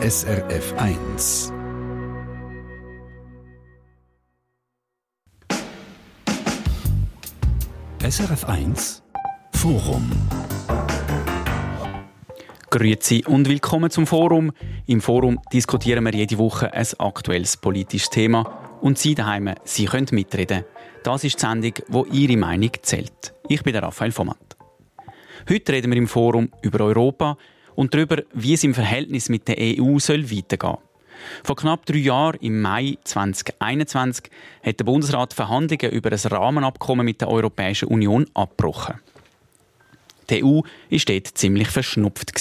SRF 1. SRF 1 Forum. Grüezi und willkommen zum Forum. Im Forum diskutieren wir jede Woche ein aktuelles politisches Thema und Sie daheim, Sie können mitreden. Das ist die Sendung, wo Ihre Meinung zählt. Ich bin der Raphael Vomat. Heute reden wir im Forum über Europa und darüber, wie es im Verhältnis mit der EU soll weitergehen soll. Vor knapp drei Jahren, im Mai 2021, hat der Bundesrat Verhandlungen über ein Rahmenabkommen mit der Europäischen Union abgebrochen. Die EU war dort ziemlich verschnupft.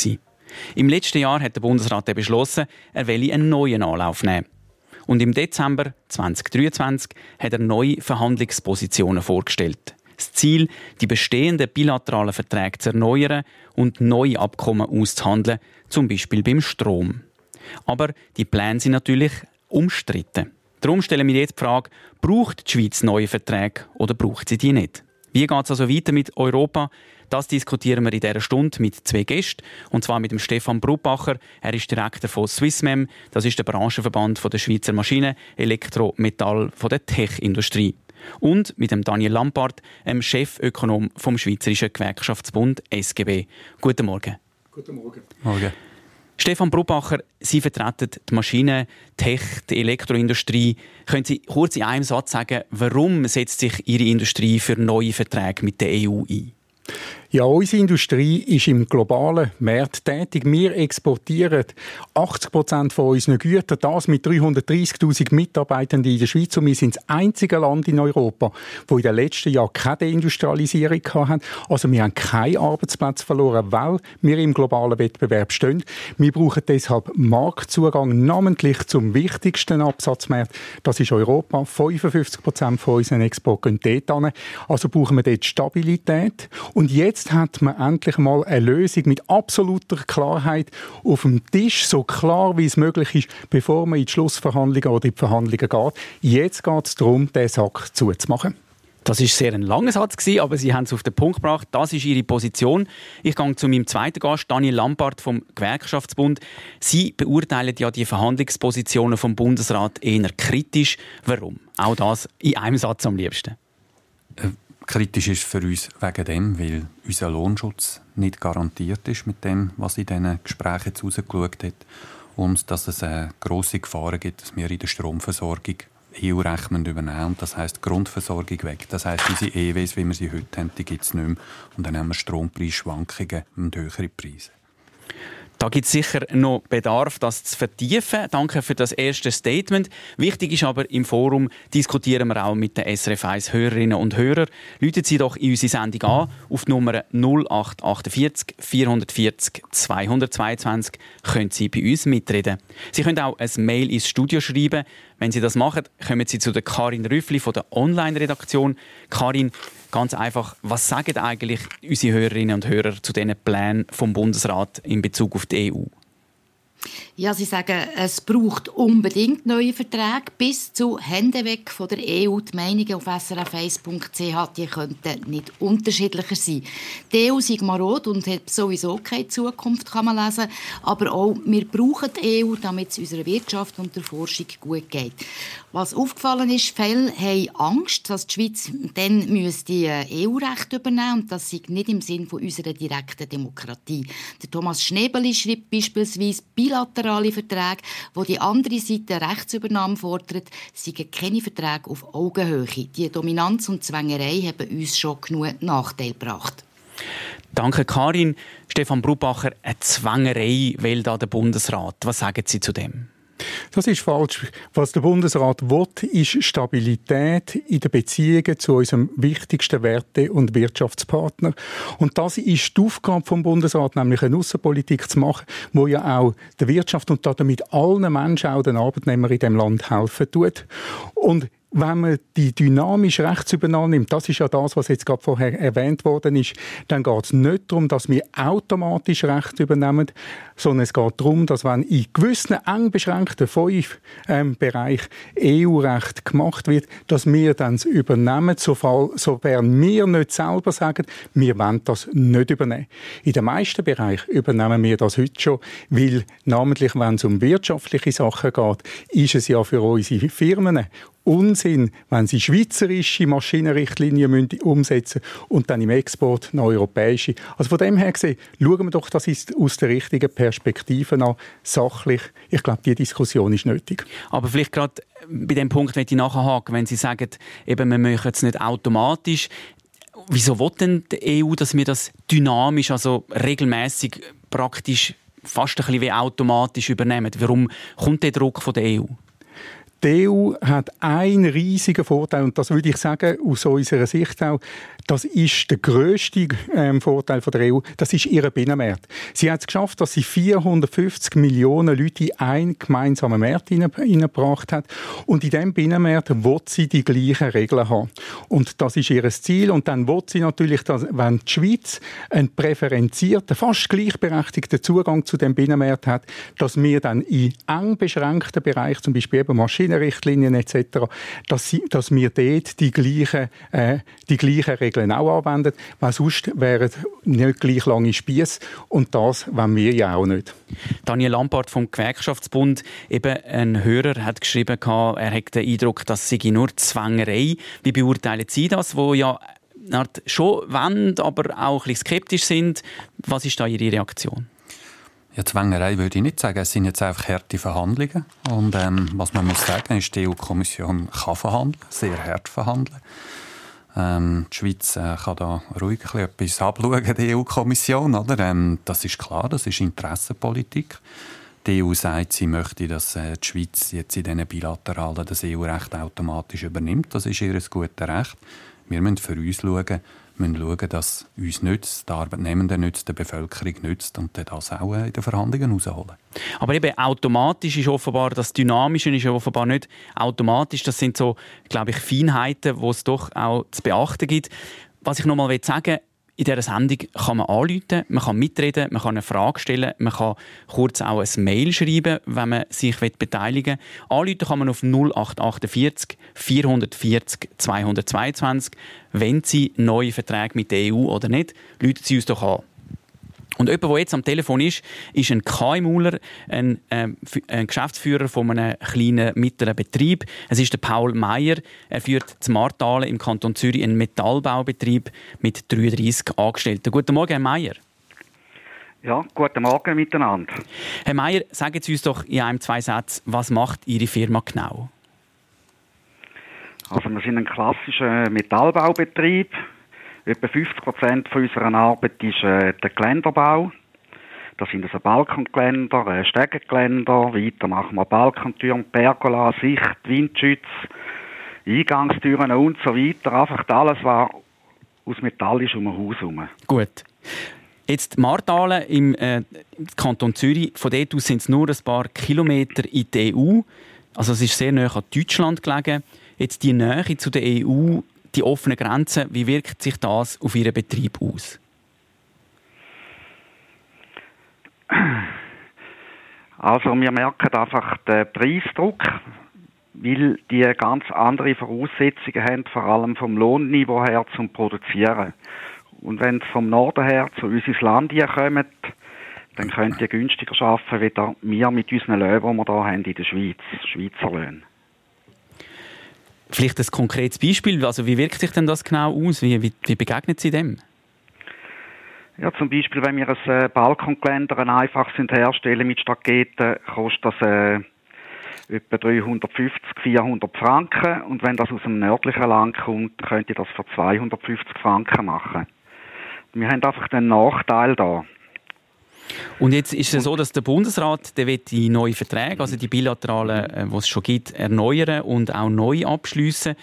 Im letzten Jahr hat der Bundesrat beschlossen, er wolle einen neuen Anlauf nehmen. Und im Dezember 2023 hat er neue Verhandlungspositionen vorgestellt. Das Ziel, die bestehenden bilateralen Verträge zu erneuern und neue Abkommen auszuhandeln, zum Beispiel beim Strom. Aber die Pläne sind natürlich umstritten. Darum stellen wir jetzt die Frage, braucht die Schweiz neue Verträge oder braucht sie die nicht? Wie geht es also weiter mit Europa? Das diskutieren wir in dieser Stunde mit zwei Gästen. Und zwar mit dem Stefan Brubacher. Er ist Direktor von Swissmem. Das ist der Branchenverband der Schweizer Maschinen, Elektro, Metall, der Tech-Industrie. Und mit dem Daniel Lampard, dem Chefökonom vom Schweizerischen Gewerkschaftsbund SGB. Guten Morgen. Guten Morgen. Morgen. Stefan Brubacher, Sie vertreten die Maschinen, Tech, die Elektroindustrie. Können Sie kurz in einem Satz sagen, warum setzt sich Ihre Industrie für neue Verträge mit der EU ein? Ja, unsere Industrie ist im globalen Markt tätig. Wir exportieren 80 Prozent von unseren Gütern, das mit 330.000 Mitarbeitenden in der Schweiz. Und wir sind das einzige Land in Europa, wo in den letzten Jahren keine Deindustrialisierung hatten. Also wir haben keinen Arbeitsplatz verloren, weil wir im globalen Wettbewerb stehen. Wir brauchen deshalb Marktzugang, namentlich zum wichtigsten Absatzmarkt. Das ist Europa. 55 Prozent von unseren Export gehen dort hin. Also brauchen wir dort Stabilität. Und jetzt jetzt hat man endlich mal eine Lösung mit absoluter Klarheit auf dem Tisch, so klar wie es möglich ist, bevor man in die Schlussverhandlungen oder in die Verhandlungen geht. Jetzt geht es darum, den Sack zuzumachen. Das ist sehr ein langer Satz aber Sie haben es auf den Punkt gebracht. Das ist Ihre Position. Ich gehe zu meinem zweiten Gast, Daniel Lampard vom Gewerkschaftsbund. Sie beurteilen ja die Verhandlungspositionen vom Bundesrat eher kritisch. Warum? Auch das in einem Satz am liebsten. Kritisch ist für uns wegen dem, weil unser Lohnschutz nicht garantiert ist mit dem, was in diesen Gesprächen jetzt rausgeschaut hat. Und dass es eine grosse Gefahr gibt, dass wir in der Stromversorgung EU-Recht übernehmen und das heißt Grundversorgung weg. Das heißt, unsere EWs, wie wir sie heute haben, die gibt es nicht mehr. Und dann haben wir Strompreisschwankungen und höhere Preise. Da gibt es sicher noch Bedarf, das zu vertiefen. Danke für das erste Statement. Wichtig ist aber, im Forum diskutieren wir auch mit den SRF 1 Hörerinnen und Hörern. Läuten Sie doch in unsere Sendung an auf Nummer 0848 440 222 können Sie bei uns mitreden. Sie können auch ein Mail ins Studio schreiben. Wenn Sie das machen, kommen Sie zu der Karin Rüffli von der Online-Redaktion. Karin, Ganz einfach, was sagen eigentlich unsere Hörerinnen und Hörer zu diesen Plänen vom Bundesrat in Bezug auf die EU? Ja, Sie sagen, es braucht unbedingt neue Verträge bis zu Hände weg von der EU. Die Meinungen auf srf1.ch die könnten nicht unterschiedlicher sein. Die EU ist marot und hat sowieso keine Zukunft, kann man lesen. Aber auch wir brauchen die EU, damit es unserer Wirtschaft und der Forschung gut geht. Was aufgefallen ist, viele haben Angst, dass die Schweiz dann EU-Recht übernehmen und das sei nicht im Sinn unserer direkten Demokratie. Der Thomas Schnebeli schreibt beispielsweise bilateral bilaterale Verträge, wo die andere Seite Rechtsübernahme fordert, seien keine Verträge auf Augenhöhe. Die Dominanz und Zwängerei haben uns schon genug Nachteil gebracht. Danke, Karin. Stefan Brubacher, eine Zwängerei will da der Bundesrat. Was sagen Sie zu dem? Das ist falsch. Was der Bundesrat will, ist Stabilität in den Beziehungen zu unserem wichtigsten Werte- und Wirtschaftspartner. Und das ist die Aufgabe vom Bundesrat, nämlich eine Außenpolitik zu machen, wo ja auch der Wirtschaft und damit allen Menschen, auch den Arbeitnehmern in dem Land helfen tut. Und wenn man die dynamische Rechtsübernahme nimmt, das ist ja das, was jetzt gerade vorher erwähnt worden ist, dann geht es nicht darum, dass wir automatisch Recht übernehmen, sondern es geht darum, dass wenn in gewissen eng beschränkten fünf ähm, Bereich EU-Recht gemacht wird, dass wir dann es übernehmen, sofern wir nicht selber sagen, wir wollen das nicht übernehmen. In den meisten Bereichen übernehmen wir das heute schon, weil namentlich, wenn es um wirtschaftliche Sachen geht, ist es ja für unsere Firmen Unsinn, wenn sie schweizerische Maschinenrichtlinien müssen umsetzen und dann im Export eine europäische. Also von dem her gesehen, schauen wir doch das ist aus der richtigen Perspektive an, sachlich. Ich glaube, die Diskussion ist nötig. Aber vielleicht gerade bei dem Punkt, wenn ich nachhaken, wenn Sie sagen, eben, wir machen es nicht automatisch. Wieso will denn die EU, dass wir das dynamisch, also regelmäßig praktisch fast ein bisschen wie automatisch übernehmen? Warum kommt der Druck von der EU? Die EU hat einen riesigen Vorteil, und das würde ich sagen, aus unserer Sicht auch, das ist der grösste ähm, Vorteil von der EU, das ist ihr Binnenmarkt. Sie hat es geschafft, dass sie 450 Millionen Leute in einen gemeinsamen Markt hineingebracht hat. Und in diesem Binnenmarkt will sie die gleichen Regeln haben. Und das ist ihr Ziel. Und dann will sie natürlich, dass, wenn die Schweiz einen präferenzierten, fast gleichberechtigten Zugang zu dem Binnenmarkt hat, dass wir dann in eng beschränkten Bereichen, zum Beispiel eben Maschinenrichtlinien etc., dass, sie, dass wir dort die gleichen, äh, die gleichen Regeln auch anwenden, weil sonst wären nicht gleich lange Spieße und das wollen wir ja auch nicht. Daniel Lampard vom Gewerkschaftsbund, eben ein Hörer hat geschrieben, er hat den Eindruck, das sei nur Zwängerei. Wie beurteilen Sie das, wo ja schon wollen, aber auch ein bisschen skeptisch sind? Was ist da Ihre Reaktion? Ja, Zwängerei würde ich nicht sagen. Es sind jetzt einfach harte Verhandlungen. Und ähm, was man muss sagen, ist, die EU-Kommission kann verhandeln, sehr hart verhandeln. Ähm, die Schweiz äh, kann da ruhig etwas abschauen, die EU-Kommission. Ähm, das ist klar, das ist Interessenpolitik. Die EU sagt, sie möchte, dass äh, die Schweiz jetzt in diesen Bilateralen das EU-Recht automatisch übernimmt. Das ist ihr gutes Recht. Wir müssen für uns schauen, müssen schauen, dass uns nützt, der Arbeitnehmenden nützt, der Bevölkerung nützt und das auch in den Verhandlungen rausholen. Aber eben automatisch ist offenbar, das Dynamische ist offenbar nicht automatisch. Das sind so, glaube ich, Feinheiten, die es doch auch zu beachten gibt. Was ich noch mal sagen will, in dieser Sendung kann man anrufen, man kann mitreden, man kann eine Frage stellen, man kann kurz auch ein Mail schreiben, wenn man sich beteiligen will. Anrufen kann man auf 0848 440 222. Wenn Sie neue Verträge mit der EU oder nicht, rufen Sie uns doch an. Und jemand, der jetzt am Telefon ist, ist ein KMUler, ein, äh, ein Geschäftsführer von einem kleinen, mittleren Betrieb. Es ist der Paul Meyer. Er führt zu Martalen im Kanton Zürich einen Metallbaubetrieb mit 33 Angestellten. Guten Morgen, Herr Meyer. Ja, guten Morgen miteinander. Herr Meyer, sagen Sie uns doch in einem, zwei Sätzen, was macht Ihre Firma genau? Also wir sind ein klassischer Metallbaubetrieb Etwa 50 Prozent unserer Arbeit ist äh, der Geländerbau. Das sind also Balkongeländer, äh, Stegengeländer. Weiter machen wir Balkontüren, Pergola, Sicht, Windschutz, Eingangstüren und so weiter. Einfach alles, was aus Metall ist um ein Haus herum. Gut. Jetzt Martalen im äh, Kanton Zürich, von dort aus sind es nur ein paar Kilometer in die EU. Also es ist sehr nah an Deutschland gelegen. Jetzt die Nähe zu der EU die offenen Grenzen, wie wirkt sich das auf Ihren Betrieb aus? Also wir merken einfach den Preisdruck, weil die ganz andere Voraussetzungen haben, vor allem vom Lohnniveau her zum Produzieren. Und wenn sie vom Norden her zu uns ins Land kommen, dann könnt ihr günstiger arbeiten, wie wir mit unseren Löhnen, die wir hier haben in der Schweiz, Schweizer Löhne. Vielleicht ein konkretes Beispiel. Also wie wirkt sich denn das genau aus? Wie, wie, wie begegnet Sie dem? Ja, zum Beispiel, wenn wir ein äh, Balkongeländer einfach sind herstellen mit Staketen, kostet das äh, etwa 350, 400 Franken. Und wenn das aus dem nördlichen Land kommt, könnt ihr das für 250 Franken machen. Wir haben einfach den Nachteil da. Und jetzt ist es so, dass der Bundesrat der will die neuen Verträge, also die bilateralen, äh, die es schon gibt, erneuern und auch neu abschließen.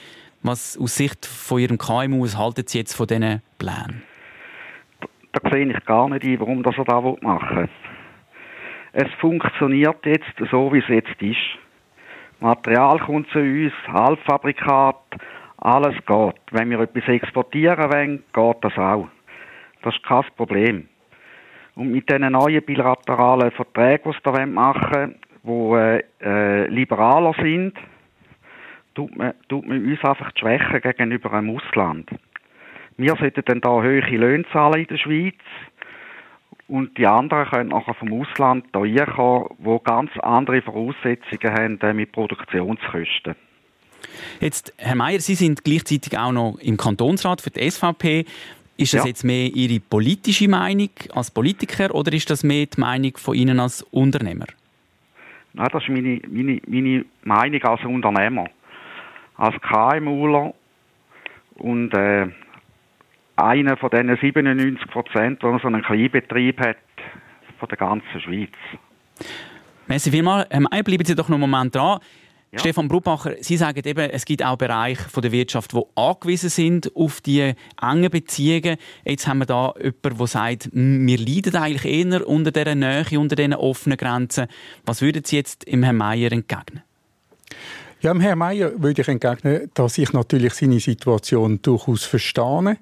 Was aus Sicht von Ihrem KMU halten Sie jetzt von diesen Plänen? Da, da sehe ich gar nicht ein, warum das er da machen will. Es funktioniert jetzt so, wie es jetzt ist. Material kommt zu uns, Halbfabrikat, alles geht. Wenn wir etwas exportieren wollen, geht das auch. Das ist kein Problem. Und mit diesen neuen bilateralen Verträgen, die da machen wollen, die äh, liberaler sind, tut man, tut man uns einfach die Schwäche gegenüber dem Ausland. Wir sollten dann da hohe Löhne zahlen in der Schweiz und die anderen können nachher vom Ausland hier reinkommen, die ganz andere Voraussetzungen haben äh, mit Produktionskosten. Jetzt, Herr Mayer, Sie sind gleichzeitig auch noch im Kantonsrat für die SVP. Ist das ja. jetzt mehr Ihre politische Meinung als Politiker oder ist das mehr die Meinung von Ihnen als Unternehmer? Nein, das ist meine, meine, meine Meinung als Unternehmer. Als KMUler und äh, einer von diesen 97 Prozent, der so einen Kleinbetrieb hat von der ganzen Schweiz. Merci vielmals. May, bleiben Sie doch noch einen Moment dran. Ja. Stefan Brubacher, Sie sagen eben, es gibt auch Bereiche der Wirtschaft, die angewiesen sind auf die engen Beziehungen. Jetzt haben wir da jemanden, der sagt, wir leiden eigentlich eher unter dieser Nähe, unter diesen offenen Grenzen. Was würden Sie jetzt im Herrn Mayer entgegnen? Ja, dem Herrn Mayer würde ich entgegnen, dass ich natürlich seine Situation durchaus verstehe.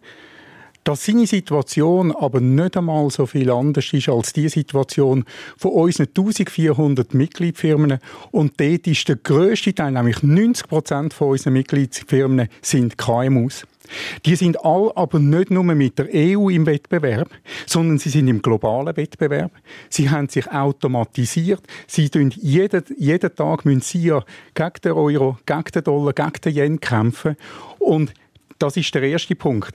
Dass seine Situation aber nicht einmal so viel anders ist als die Situation von unseren 1400 Mitgliedfirmen. Und dort ist der grösste Teil, nämlich 90 Prozent von unseren Mitgliedsfirmen, sind KMUs. Die sind all aber nicht nur mit der EU im Wettbewerb, sondern sie sind im globalen Wettbewerb. Sie haben sich automatisiert. Sie tun jeden, jeden Tag müssen sie ja gegen den Euro, gegen den Dollar, gegen den Yen kämpfen. Und das ist der erste Punkt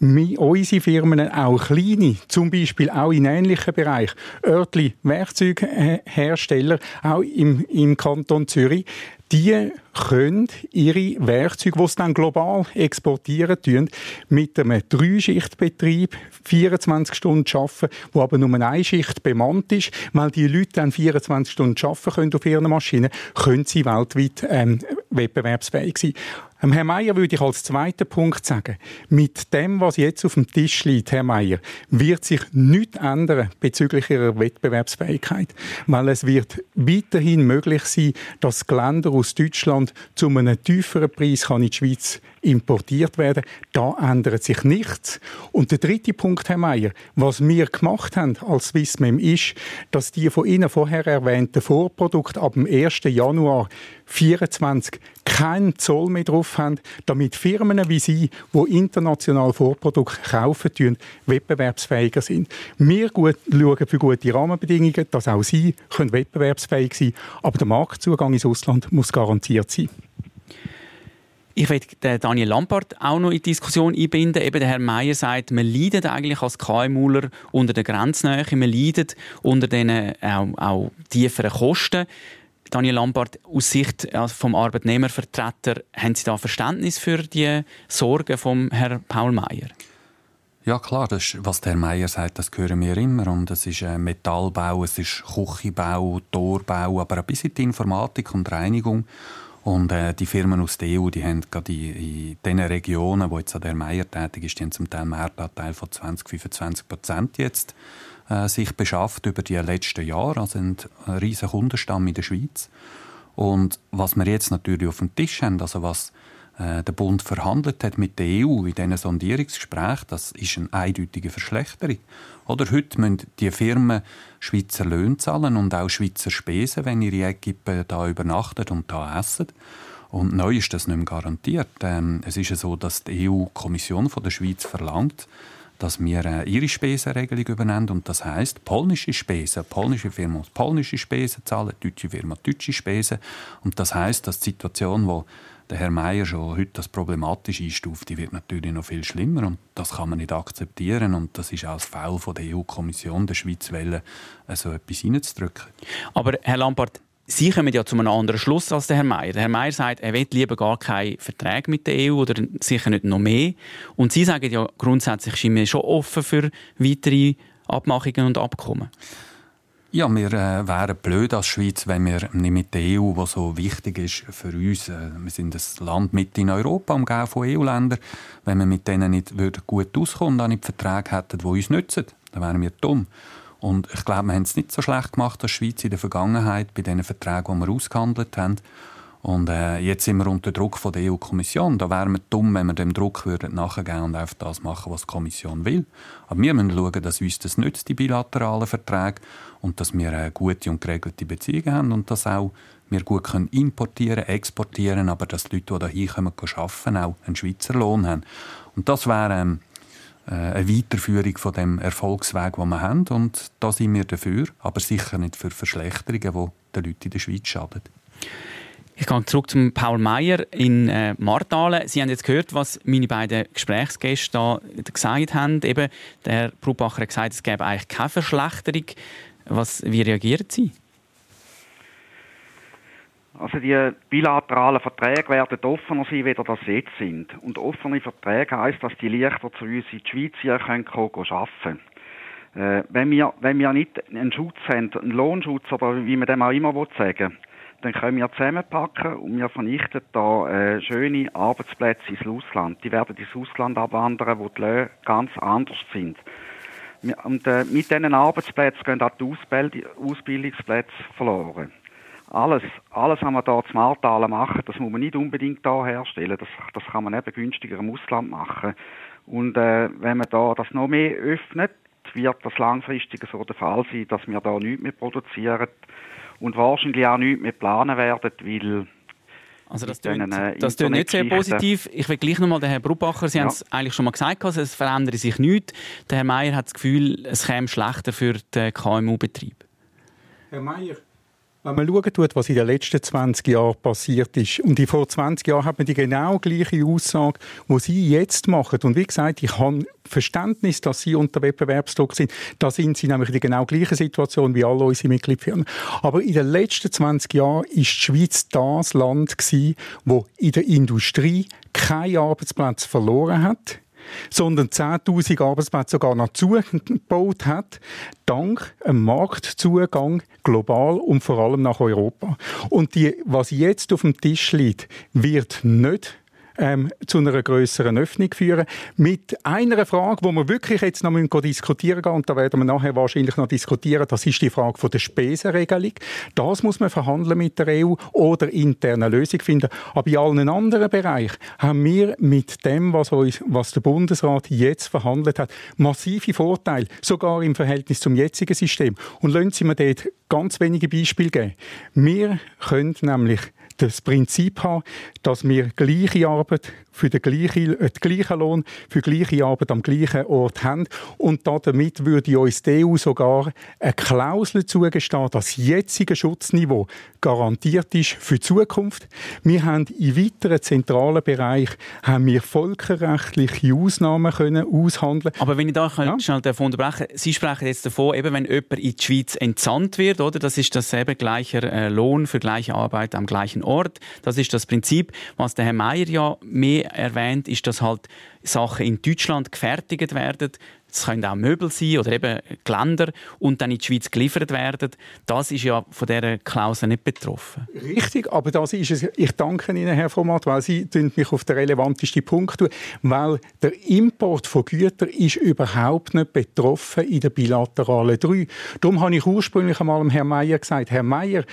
unsere Firmen, auch kleine, zum Beispiel auch in ähnlichen Bereichen, örtliche Werkzeughersteller, auch im, im Kanton Zürich, die können ihre Werkzeuge, die sie dann global exportieren, tun, mit einem Dreischichtbetrieb 24 Stunden arbeiten, wo aber nur eine Schicht bemannt ist, weil die Leute dann 24 Stunden arbeiten können auf ihren Maschinen, können sie weltweit ähm, wettbewerbsfähig sein. Herr Meier würde ich als zweiten Punkt sagen, mit dem, was jetzt auf dem Tisch liegt, Herr Meier, wird sich nichts ändern bezüglich Ihrer Wettbewerbsfähigkeit, weil es wird weiterhin möglich sein, dass Geländer aus Deutschland zu einem tieferen Preis in die Schweiz importiert werden. Da ändert sich nichts. Und der dritte Punkt, Herr Meier, was wir gemacht haben als Swissmem ist, dass die von Ihnen vorher erwähnten Vorprodukte ab dem 1. Januar 2024 keinen Zoll mehr drauf haben, damit Firmen wie Sie, die international Vorprodukte kaufen, tun, wettbewerbsfähiger sind. Wir gut, schauen für gute Rahmenbedingungen, dass auch Sie können wettbewerbsfähig sein können, aber der Marktzugang ins Ausland muss garantiert sein. Ich will Daniel Lampard auch noch in die Diskussion einbinden. Eben der Herr Meier sagt, man leidet eigentlich als KMUler unter der Grenznähe, man leidet unter den äh, auch, auch tieferen Kosten. Daniel Lampard, aus Sicht äh, vom Arbeitnehmervertreter, haben Sie da Verständnis für die Sorgen vom Herrn Paul Meier? Ja klar, das was der Meier sagt, das hören wir immer. Und es ist äh, Metallbau, es ist Küchenbau, Torbau, aber ein bisschen die Informatik und Reinigung. Und äh, die Firmen aus der EU, die haben gerade in, in den Regionen, wo jetzt der Meier tätig ist, die haben zum Teil einen Marktanteil von 20, 25 Prozent jetzt äh, sich beschafft über die letzten Jahre. Also ein riesiger Kundenstamm in der Schweiz. Und was wir jetzt natürlich auf dem Tisch haben, also was äh, der Bund verhandelt hat mit der EU in diesen Sondierungsgesprächen, das ist eine eindeutige Verschlechterung. Oder heute müssen die Firmen Schweizer Löhne zahlen und auch Schweizer Spesen, wenn ihre Equipe da übernachtet und da essen. Und neu ist das nicht mehr garantiert. Ähm, es ist ja so, dass die EU-Kommission der Schweiz verlangt, dass wir äh, ihre Spesenregelung übernehmen. Und das heißt, polnische Spesen, polnische Firma muss polnische Spesen zahlen, deutsche Firma deutsche Spesen. Und das heißt, dass die Situation, wo der Herr Meier schon heute das problematisch einstuft, die wird natürlich noch viel schlimmer und das kann man nicht akzeptieren und das ist auch das Foul von der EU-Kommission der Schweiz wollen, so etwas reinzudrücken. Aber Herr Lampert, Sie kommen ja zu einem anderen Schluss als der Herr Meier. Der Herr Meier sagt, er will lieber gar keinen Vertrag mit der EU oder sicher nicht noch mehr. Und Sie sagen ja grundsätzlich, sind schon offen für weitere Abmachungen und Abkommen. Ja, wir äh, wären blöd als Schweiz, wenn wir nicht mit der EU, was so wichtig ist für uns, äh, wir sind das Land mit in Europa, umgeben von EU-Ländern, wenn wir mit denen nicht gut auskommen und nicht Verträge hätten, die uns nützen, dann wären wir dumm. Und ich glaube, wir haben es nicht so schlecht gemacht als Schweiz in der Vergangenheit bei den Verträgen, die wir ausgehandelt haben. Und äh, jetzt sind wir unter Druck von der EU-Kommission. Da wären wir dumm, wenn wir dem Druck würden nachgehen und einfach das machen, was die Kommission will. Aber wir müssen schauen, dass uns das nützt, die bilateralen Verträge, und dass wir äh, gute und geregelte Beziehungen haben und dass auch wir gut können importieren, exportieren, aber dass die Leute, die hier kommen, arbeiten, auch einen Schweizer Lohn haben. Und das wäre ähm, äh, eine Weiterführung von dem Erfolgsweg, den wir haben. Und da sind wir dafür, aber sicher nicht für Verschlechterungen, die den Leuten in der Schweiz schaden. Ich gehe zurück zum Paul Meyer in äh, Martalen. Sie haben jetzt gehört, was meine beiden Gesprächsgäste da gesagt haben. Eben, der Herr Brubacher hat gesagt, es gäbe eigentlich keine Verschlechterung. Was, wie reagieren Sie? Also die bilateralen Verträge werden offener sein, wie das jetzt sind. Und offene Verträge heisst, dass die Lichter zu uns in die Schweiz hier können arbeiten äh, wenn, wir, wenn wir nicht einen Schutz haben, einen Lohnschutz oder wie man dem auch immer sagen will, dann können wir zusammenpacken und wir vernichten da äh, schöne Arbeitsplätze ins Ausland. Die werden ins Ausland abwandern, wo die Löhne ganz anders sind. Und äh, mit diesen Arbeitsplätzen gehen auch die Ausbildungsplätze verloren alles, alles, was man hier zum Martalen machen, das muss man nicht unbedingt hier herstellen. Das, das kann man eben günstiger im Ausland machen. Und äh, wenn man da das noch mehr öffnet, wird das langfristig so der Fall sein, dass wir da nichts mehr produzieren und wahrscheinlich auch nichts mehr planen werden, weil also das äh, das klingt nicht sehr positiv. Ich will gleich nochmal den Herrn Brubacher, Sie ja. haben es eigentlich schon mal gesagt, also es verändere sich nichts. Der Herr Meier hat das Gefühl, es käme schlechter für den KMU-Betrieb. Herr Meier, wenn man schauen tut, was in den letzten 20 Jahren passiert ist, und vor 20 Jahren hat man die genau gleiche Aussage, die Sie jetzt machen. Und wie gesagt, ich habe Verständnis, dass Sie unter Wettbewerbsdruck sind. Da sind Sie nämlich in der genau gleichen Situation wie alle unsere Mitgliedfirmen. Aber in den letzten 20 Jahren ist die Schweiz das Land gewesen, wo in der Industrie keinen Arbeitsplatz verloren hat sondern 10.000 Arbeitsplätze sogar noch zugebaut hat, dank einem Marktzugang global und vor allem nach Europa. Und die, was jetzt auf dem Tisch liegt, wird nicht ähm, zu einer größeren Öffnung führen. Mit einer Frage, wo wir wirklich jetzt noch diskutieren gehen, und da werden wir nachher wahrscheinlich noch diskutieren, das ist die Frage von der Spesenregelung. Das muss man verhandeln mit der EU oder interne Lösung finden. Aber in allen anderen Bereichen haben wir mit dem, was, uns, was der Bundesrat jetzt verhandelt hat, massive Vorteile, sogar im Verhältnis zum jetzigen System. Und lassen Sie mir dort ganz wenige Beispiele geben. Wir können nämlich das Prinzip haben, dass wir gleiche Arbeit für den gleichen, äh, den gleichen Lohn für gleiche Arbeit am gleichen Ort haben. Und damit würde uns die EU sogar eine Klausel zugestehen, dass das jetzige Schutzniveau garantiert ist für die Zukunft. Wir haben in weiteren zentralen Bereichen haben wir völkerrechtliche Ausnahmen können aushandeln. Aber wenn ich da ja? schnell davon unterbrechen, Sie sprechen jetzt davon, eben wenn jemand in die Schweiz entsandt wird, oder? Das ist dasselbe gleicher äh, Lohn für gleiche Arbeit am gleichen Ort. Das ist das Prinzip, was der Herr Meier ja mehr erwähnt, ist, dass halt Sachen in Deutschland gefertigt werden. Es können auch Möbel sein oder eben Geländer und dann in die Schweiz geliefert werden. Das ist ja von dieser Klausel nicht betroffen. Richtig, aber das ist es. Ich danke Ihnen, Herr Format, weil Sie mich auf den relevantesten Punkt tun, weil der Import von Gütern ist überhaupt nicht betroffen in der bilateralen 3. Darum habe ich ursprünglich einmal Herrn Meier gesagt, Herr Meier,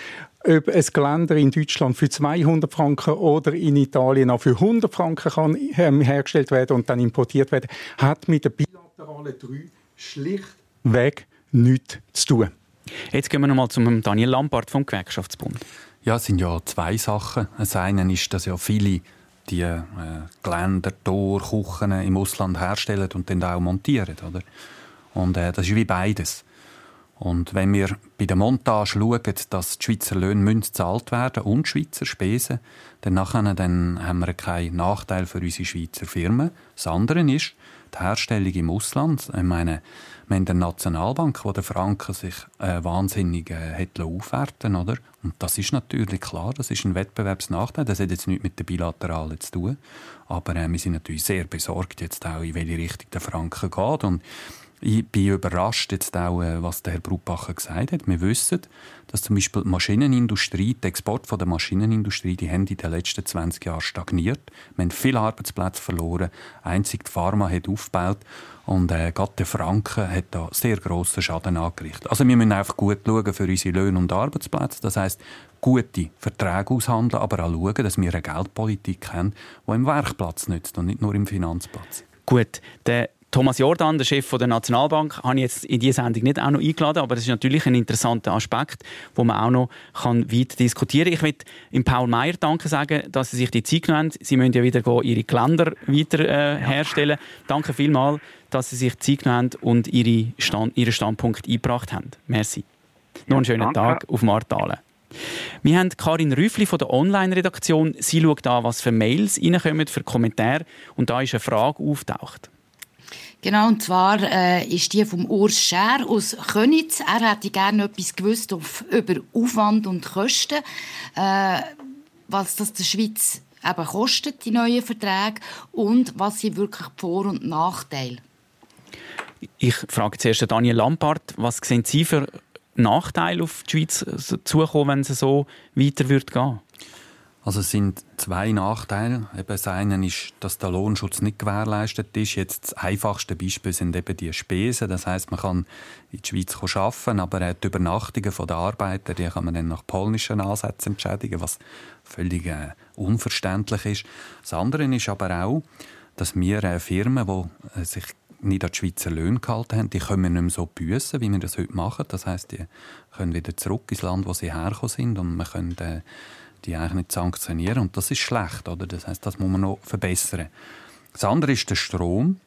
ob ein Geländer in Deutschland für 200 Franken oder in Italien auch für 100 Franken kann ähm, hergestellt werden und dann importiert werden, hat mit der bilateralen 3 schlichtweg nichts zu tun. Jetzt gehen wir nochmal zum Daniel Lampard vom Gewerkschaftsbund. Ja, es sind ja zwei Sachen. Das eine ist, dass ja viele die äh, Geländer, Tor, Kuchen im Ausland herstellen und dann auch montieren. Oder? Und äh, das ist wie beides. Und wenn wir bei der Montage schauen, dass die Schweizer Löhne gezahlt werden und Schweizer Spesen, dann, nachher, dann haben wir keinen Nachteil für unsere Schweizer Firmen. Das andere ist die Herstellung im Ausland. Ich meine, wir haben eine Nationalbank, wo der Franken sich äh, wahnsinnig äh, hat aufwerten oder? Und das ist natürlich klar, das ist ein Wettbewerbsnachteil. Das hat jetzt nichts mit der Bilateralen zu tun. Aber äh, wir sind natürlich sehr besorgt jetzt auch, in welche Richtung der Franken geht. Und Ich bin überrascht jetzt auch, äh, was der Herr Brubacher gesagt hat. Wir wissen, dass zum Beispiel die Maschinenindustrie, der Export der Maschinenindustrie, die haben in den letzten 20 Jahren stagniert. Wir haben viele Arbeitsplätze verloren. Einzig die Pharma hat aufgebaut. Und äh, gerade der Franken hat da sehr grossen Schaden angerichtet. Also wir müssen einfach gut schauen für unsere Löhne und Arbeitsplätze. Das heißt gute Verträge aushandeln, aber auch schauen, dass wir eine Geldpolitik haben, die im Werkplatz nützt und nicht nur im Finanzplatz. Gut, der Thomas Jordan, der Chef der Nationalbank, habe ich jetzt in diese Sendung nicht auch noch eingeladen, aber das ist natürlich ein interessanter Aspekt, wo man auch noch kann weit diskutieren kann. Ich möchte im Paul Meyer danke sagen, dass Sie sich die Zeit genommen haben. Sie müssen ja wieder Ihre Geländer weiter äh, herstellen. Danke vielmals, dass Sie sich die Zeit genommen haben und Ihre Stand, Ihren Standpunkt eingebracht haben. Merci. Noch einen schönen. Tag auf Martalen. Wir haben Karin Rüffli von der Online-Redaktion. Sie schaut an, was für Mails reinkommen, für Kommentare. Und da ist eine Frage auftaucht. Genau, und zwar äh, ist die vom Urs Scher aus Könitz. Er hätte gerne etwas gewusst auf, über Aufwand und Kosten, äh, was das der Schweiz eben kostet, die neuen Verträge, und was sind wirklich die Vor- und Nachteile. Ich frage zuerst Daniel Lampard, was sehen Sie für Nachteile auf die Schweiz zukommen, wenn es so weiter wird gehen? Also es sind zwei Nachteile. Eben das eine ist, dass der Lohnschutz nicht gewährleistet ist. Jetzt das einfachste Beispiel sind eben die Spesen. Das heißt, man kann in die Schweiz arbeiten, aber die Übernachtungen der Arbeiter, die kann man dann nach polnischen Ansätzen entschädigen, was völlig äh, unverständlich ist. Das andere ist aber auch, dass wir äh, Firmen, die äh, sich nicht an die Schweizer Löhne gehalten haben, die können nicht mehr so büssen, wie wir das heute machen. Das heißt, die können wieder zurück ins Land, wo sie hergekommen sind und man können äh, die eigentlich nicht sanktionieren und das ist schlecht, oder? Das heißt, das muss man noch verbessern. Das andere ist der Strom,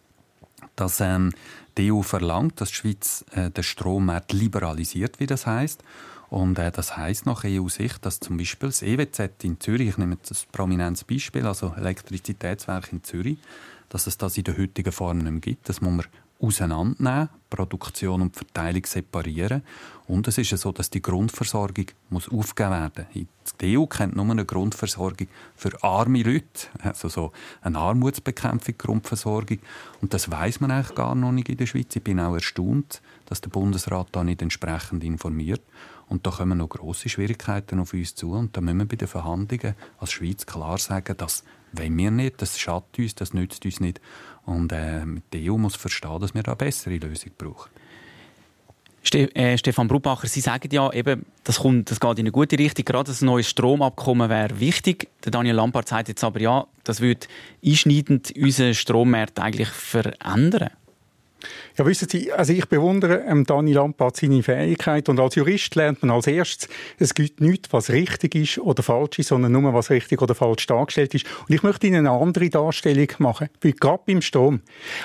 dass ähm, die EU verlangt, dass die Schweiz äh, den Strommarkt liberalisiert, wie das heißt. Und äh, das heißt nach EU-Sicht, dass zum Beispiel das EWZ in Zürich, ich nehme ein prominentes Beispiel, also Elektrizitätswerk in Zürich, dass es das in der heutigen Form nicht mehr gibt. Das muss man auseinandernehmen, Produktion und Verteilung separieren. Und es ist ja so, dass die Grundversorgung muss aufgegeben werden muss. Die EU kennt nur eine Grundversorgung für arme Leute, also so eine Armutsbekämpfung, Grundversorgung. Und das weiß man eigentlich gar noch nicht in der Schweiz. Ich bin auch erstaunt, dass der Bundesrat da nicht entsprechend informiert. Und da kommen noch große Schwierigkeiten auf uns zu. Und da müssen wir bei den Verhandlungen als Schweiz klar sagen, dass wenn wir nicht, das schadet uns, das nützt uns nicht. Und äh, die EU muss verstehen, dass wir da bessere Lösung brauchen. Ste äh, Stefan Brubacher, Sie sagen ja, eben, das, kommt, das geht in eine gute Richtung. Gerade ein neues Stromabkommen wäre wichtig. Der Daniel Lampard sagt jetzt aber, ja, das würde einschneidend unseren Strommarkt eigentlich verändern. Ja, wissen Sie, also ich bewundere ähm, Dani Lampard seine Fähigkeit und als Jurist lernt man als erstes, es gibt nichts, was richtig ist oder falsch ist, sondern nur, was richtig oder falsch dargestellt ist. Und ich möchte Ihnen eine andere Darstellung machen, wie gerade beim Strom.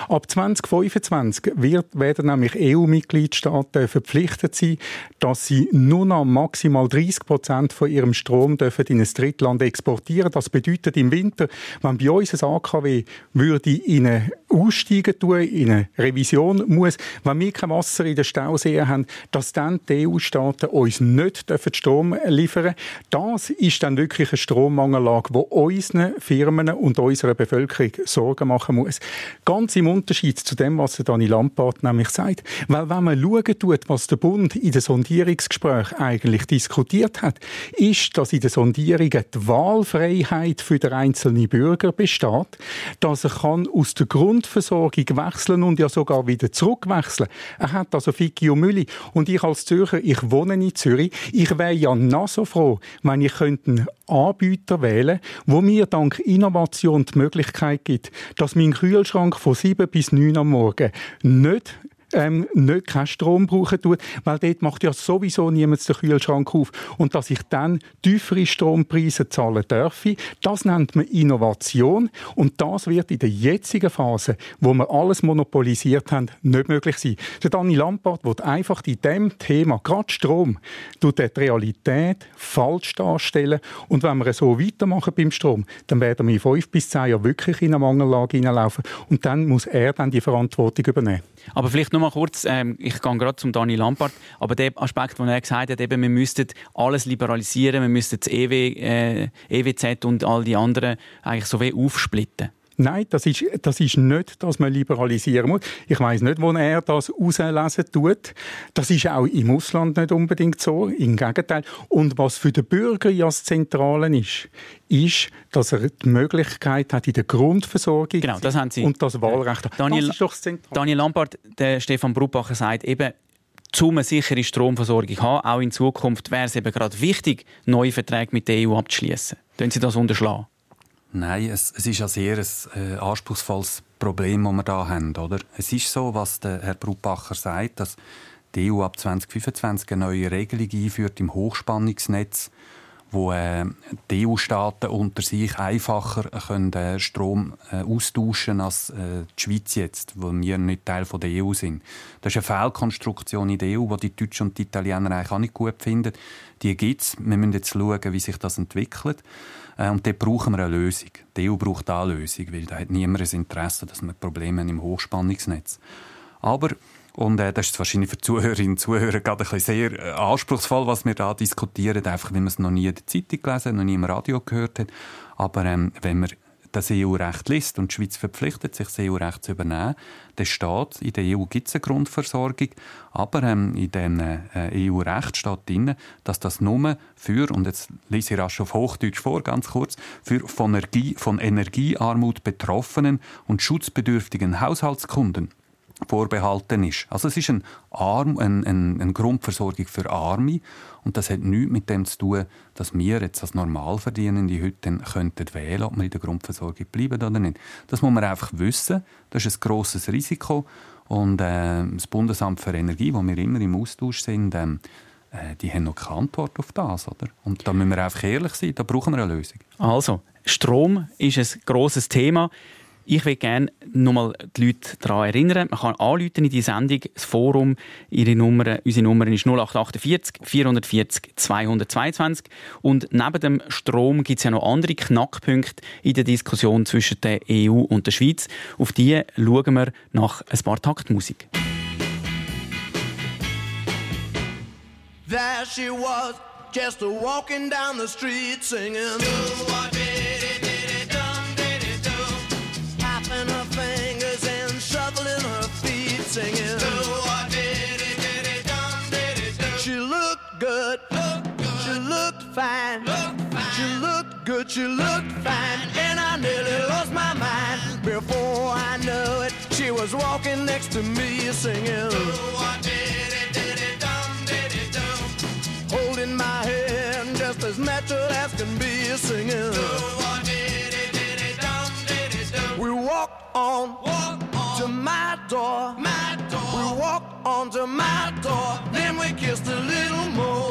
Ab 2025 wird, werden nämlich EU-Mitgliedstaaten verpflichtet sein, dass sie nur noch maximal 30 Prozent von ihrem Strom dürfen in ein Drittland exportieren. Das bedeutet im Winter, wenn bei uns ein AKW würde in eine Aussteigen tun, in eine Revision muss, wenn wir kein Wasser in den Stauseen haben, dass dann die EU-Staaten uns nicht Strom liefern dürfen. Das ist dann wirklich eine Strommangellage, die unseren Firmen und unserer Bevölkerung Sorgen machen muss. Ganz im Unterschied zu dem, was Dani Lampard nämlich sagt. Weil wenn man schauen tut, was der Bund in den Sondierungsgesprächen eigentlich diskutiert hat, ist, dass in den Sondierungen die Wahlfreiheit für den einzelnen Bürger besteht, dass er kann aus der Grundversorgung wechseln und ja sogar wieder zurückwechseln. Er hat also und Mülli. Und ich als Zürcher, ich wohne in Zürich, ich wäre ja noch so froh, wenn ich einen Anbieter wählen wo mir dank Innovation die Möglichkeit gibt, dass mein Kühlschrank von 7 bis 9 am Morgen nicht ähm, nicht keinen Strom brauchen tut, weil dort macht ja sowieso niemand den Kühlschrank auf. Und dass ich dann tiefere Strompreise zahlen darf, das nennt man Innovation und das wird in der jetzigen Phase, wo wir alles monopolisiert haben, nicht möglich sein. Der Dani Lampard wird einfach in dem Thema, gerade Strom, die Realität falsch darstellen und wenn wir so weitermachen beim Strom, dann werden wir in fünf bis zehn Jahren wirklich in eine Mangellage hineinlaufen und dann muss er dann die Verantwortung übernehmen. Aber vielleicht noch mal kurz, ähm, ich gehe gerade zum Dani Lampard, aber der Aspekt, den er gesagt hat, eben, wir müssten alles liberalisieren, wir müssten das EW, äh, EWZ und all die anderen eigentlich so wie aufsplitten. Nein, das ist, das ist nicht, dass man liberalisieren muss. Ich weiß nicht, wo er das auslesen tut. Das ist auch im Ausland nicht unbedingt so. Im Gegenteil. Und was für den Bürger ja das Zentrale ist, ist, dass er die Möglichkeit hat in der Grundversorgung genau, das haben Sie. und das Wahlrecht. Daniel, das ist doch das Zentrale. Daniel Lampard, der Stefan Brubacher sagt eben, um eine sichere Stromversorgung zu haben, auch in Zukunft, wäre es eben gerade wichtig, neue Verträge mit der EU abzuschließen. Können Sie das unterschlagen? Nein, es, es ist ein sehr ein, äh, anspruchsvolles Problem, das wir hier haben. Oder? Es ist so, was der Herr Brubacher sagt, dass die EU ab 2025 eine neue Regelung einführt im Hochspannungsnetz, wo äh, die EU-Staaten unter sich einfacher können, äh, Strom äh, austauschen als äh, die Schweiz jetzt, wo wir nicht Teil von der EU sind. Das ist eine Fehlkonstruktion in der EU, die die Deutschen und die Italiener eigentlich auch nicht gut finden. Die gibt es. Wir müssen jetzt schauen, wie sich das entwickelt. Äh, und dort brauchen wir eine Lösung. Die EU braucht auch eine Lösung, weil da hat niemand ein Interesse, dass wir Probleme im Hochspannungsnetz. Aber und äh, das ist wahrscheinlich für Zuhörerinnen und Zuhörer gerade ein bisschen sehr äh, anspruchsvoll, was wir da diskutieren, einfach weil man es noch nie in der Zeitung gelesen, noch nie im Radio gehört hat. Aber ähm, wenn man das EU-Recht liest und die Schweiz verpflichtet sich, das EU-Recht zu übernehmen, dann steht, in der EU gibt es eine Grundversorgung, aber ähm, in dem äh, EU-Recht steht drin, dass das nur für, und jetzt lese ich rasch auf Hochdeutsch vor, ganz kurz, für von, Energie, von Energiearmut betroffenen und schutzbedürftigen Haushaltskunden vorbehalten ist. Also es ist ein Arm, ein, ein, eine Grundversorgung für Arme und das hat nichts mit dem zu tun, dass wir jetzt als Normalverdienende heute dann könnten wählen, ob wir in der Grundversorgung bleiben oder nicht. Das muss man einfach wissen. Das ist ein grosses Risiko und äh, das Bundesamt für Energie, wo wir immer im Austausch sind, äh, die haben noch keine Antwort auf das. Oder? Und da müssen wir einfach ehrlich sein, da brauchen wir eine Lösung. Also, Strom ist ein grosses Thema. Ich will gerne nochmal die Leute daran erinnern. Man kann anrufen in die Sendung, das Forum, ihre Nummer, unsere Nummer ist 0848 440 222. Und neben dem Strom gibt es ja noch andere Knackpunkte in der Diskussion zwischen der EU und der Schweiz. Auf die schauen wir nach ein paar Taktmusik. There she was, just walking down the street singing. Looked fine. She looked good. She looked fine. And I nearly lost my mind. Before I knew it, she was walking next to me singing. Holding my hand just as natural as can be a singing. We walked on, walk on to my door. My door. We walked onto my door, then we kissed a little more.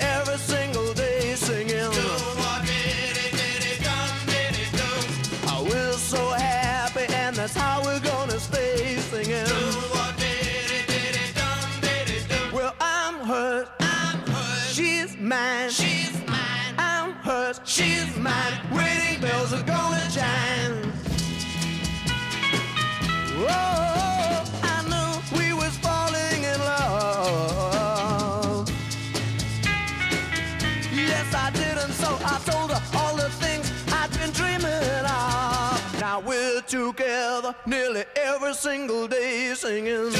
She's mine. Wedding bells are gonna chime. Oh, I knew we was falling in love. Yes, I did, and so I told her all the things I'd been dreaming of. Now we're together together nearly every single day singing.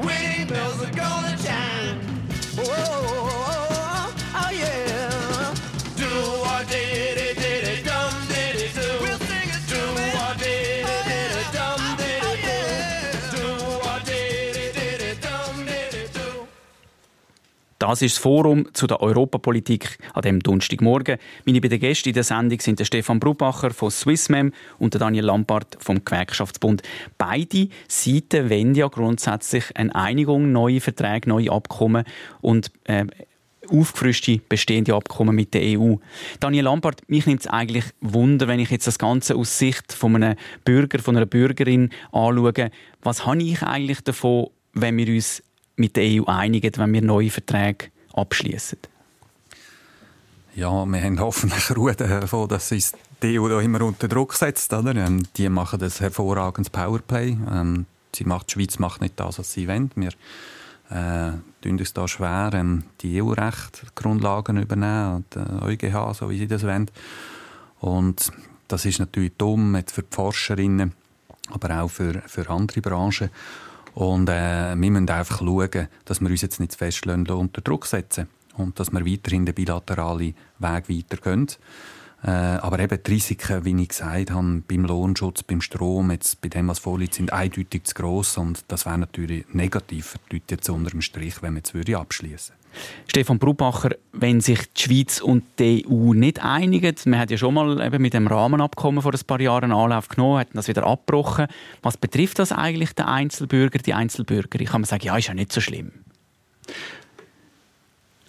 Wedding bells are gonna chime. Das ist das Forum zu der Europapolitik an dem Donnerstagmorgen. Meine beiden Gäste in der Sendung sind der Stefan Brubacher von Swissmem und der Daniel Lampard vom Gewerkschaftsbund. Beide Seiten wollen ja grundsätzlich eine Einigung, neue Verträge, neue Abkommen und äh, aufgefrischte bestehende Abkommen mit der EU. Daniel Lampard, mich nimmt es eigentlich Wunder, wenn ich jetzt das Ganze aus Sicht von einem Bürger, von einer Bürgerin anschaue. Was habe ich eigentlich davon, wenn wir uns mit der EU einigen, wenn wir neue Verträge abschließen? Ja, wir haben hoffentlich Ruhe davon, dass uns die EU immer unter Druck setzt. Oder? Ähm, die machen das hervorragendes Powerplay. Ähm, sie macht, die Schweiz macht nicht das, was sie wollen. Wir äh, tun uns da schwer, ähm, die EU-Recht-Grundlagen übernehmen und äh, EuGH, so wie sie das wollen. Und das ist natürlich dumm für die Forscherinnen, aber auch für, für andere Branchen. Und äh, wir müssen einfach schauen, dass wir uns jetzt nicht zu fest unter Druck setzen und dass wir weiterhin den bilateralen Weg weitergehen. Äh, aber eben die Risiken, wie ich gesagt habe, beim Lohnschutz, beim Strom, jetzt bei dem, was vorliegt, sind eindeutig zu gross und das wäre natürlich negativ für die Leute jetzt unter dem Strich, wenn jetzt würde abschließen Stefan Brubacher, wenn sich die Schweiz und die EU nicht einigen, man hat ja schon mal eben mit dem Rahmenabkommen vor ein paar Jahren Anlauf genommen, hat das wieder abgebrochen. Was betrifft das eigentlich den Einzelbürger, die Einzelbürgerin? Kann man sagen, ja, ist ja nicht so schlimm.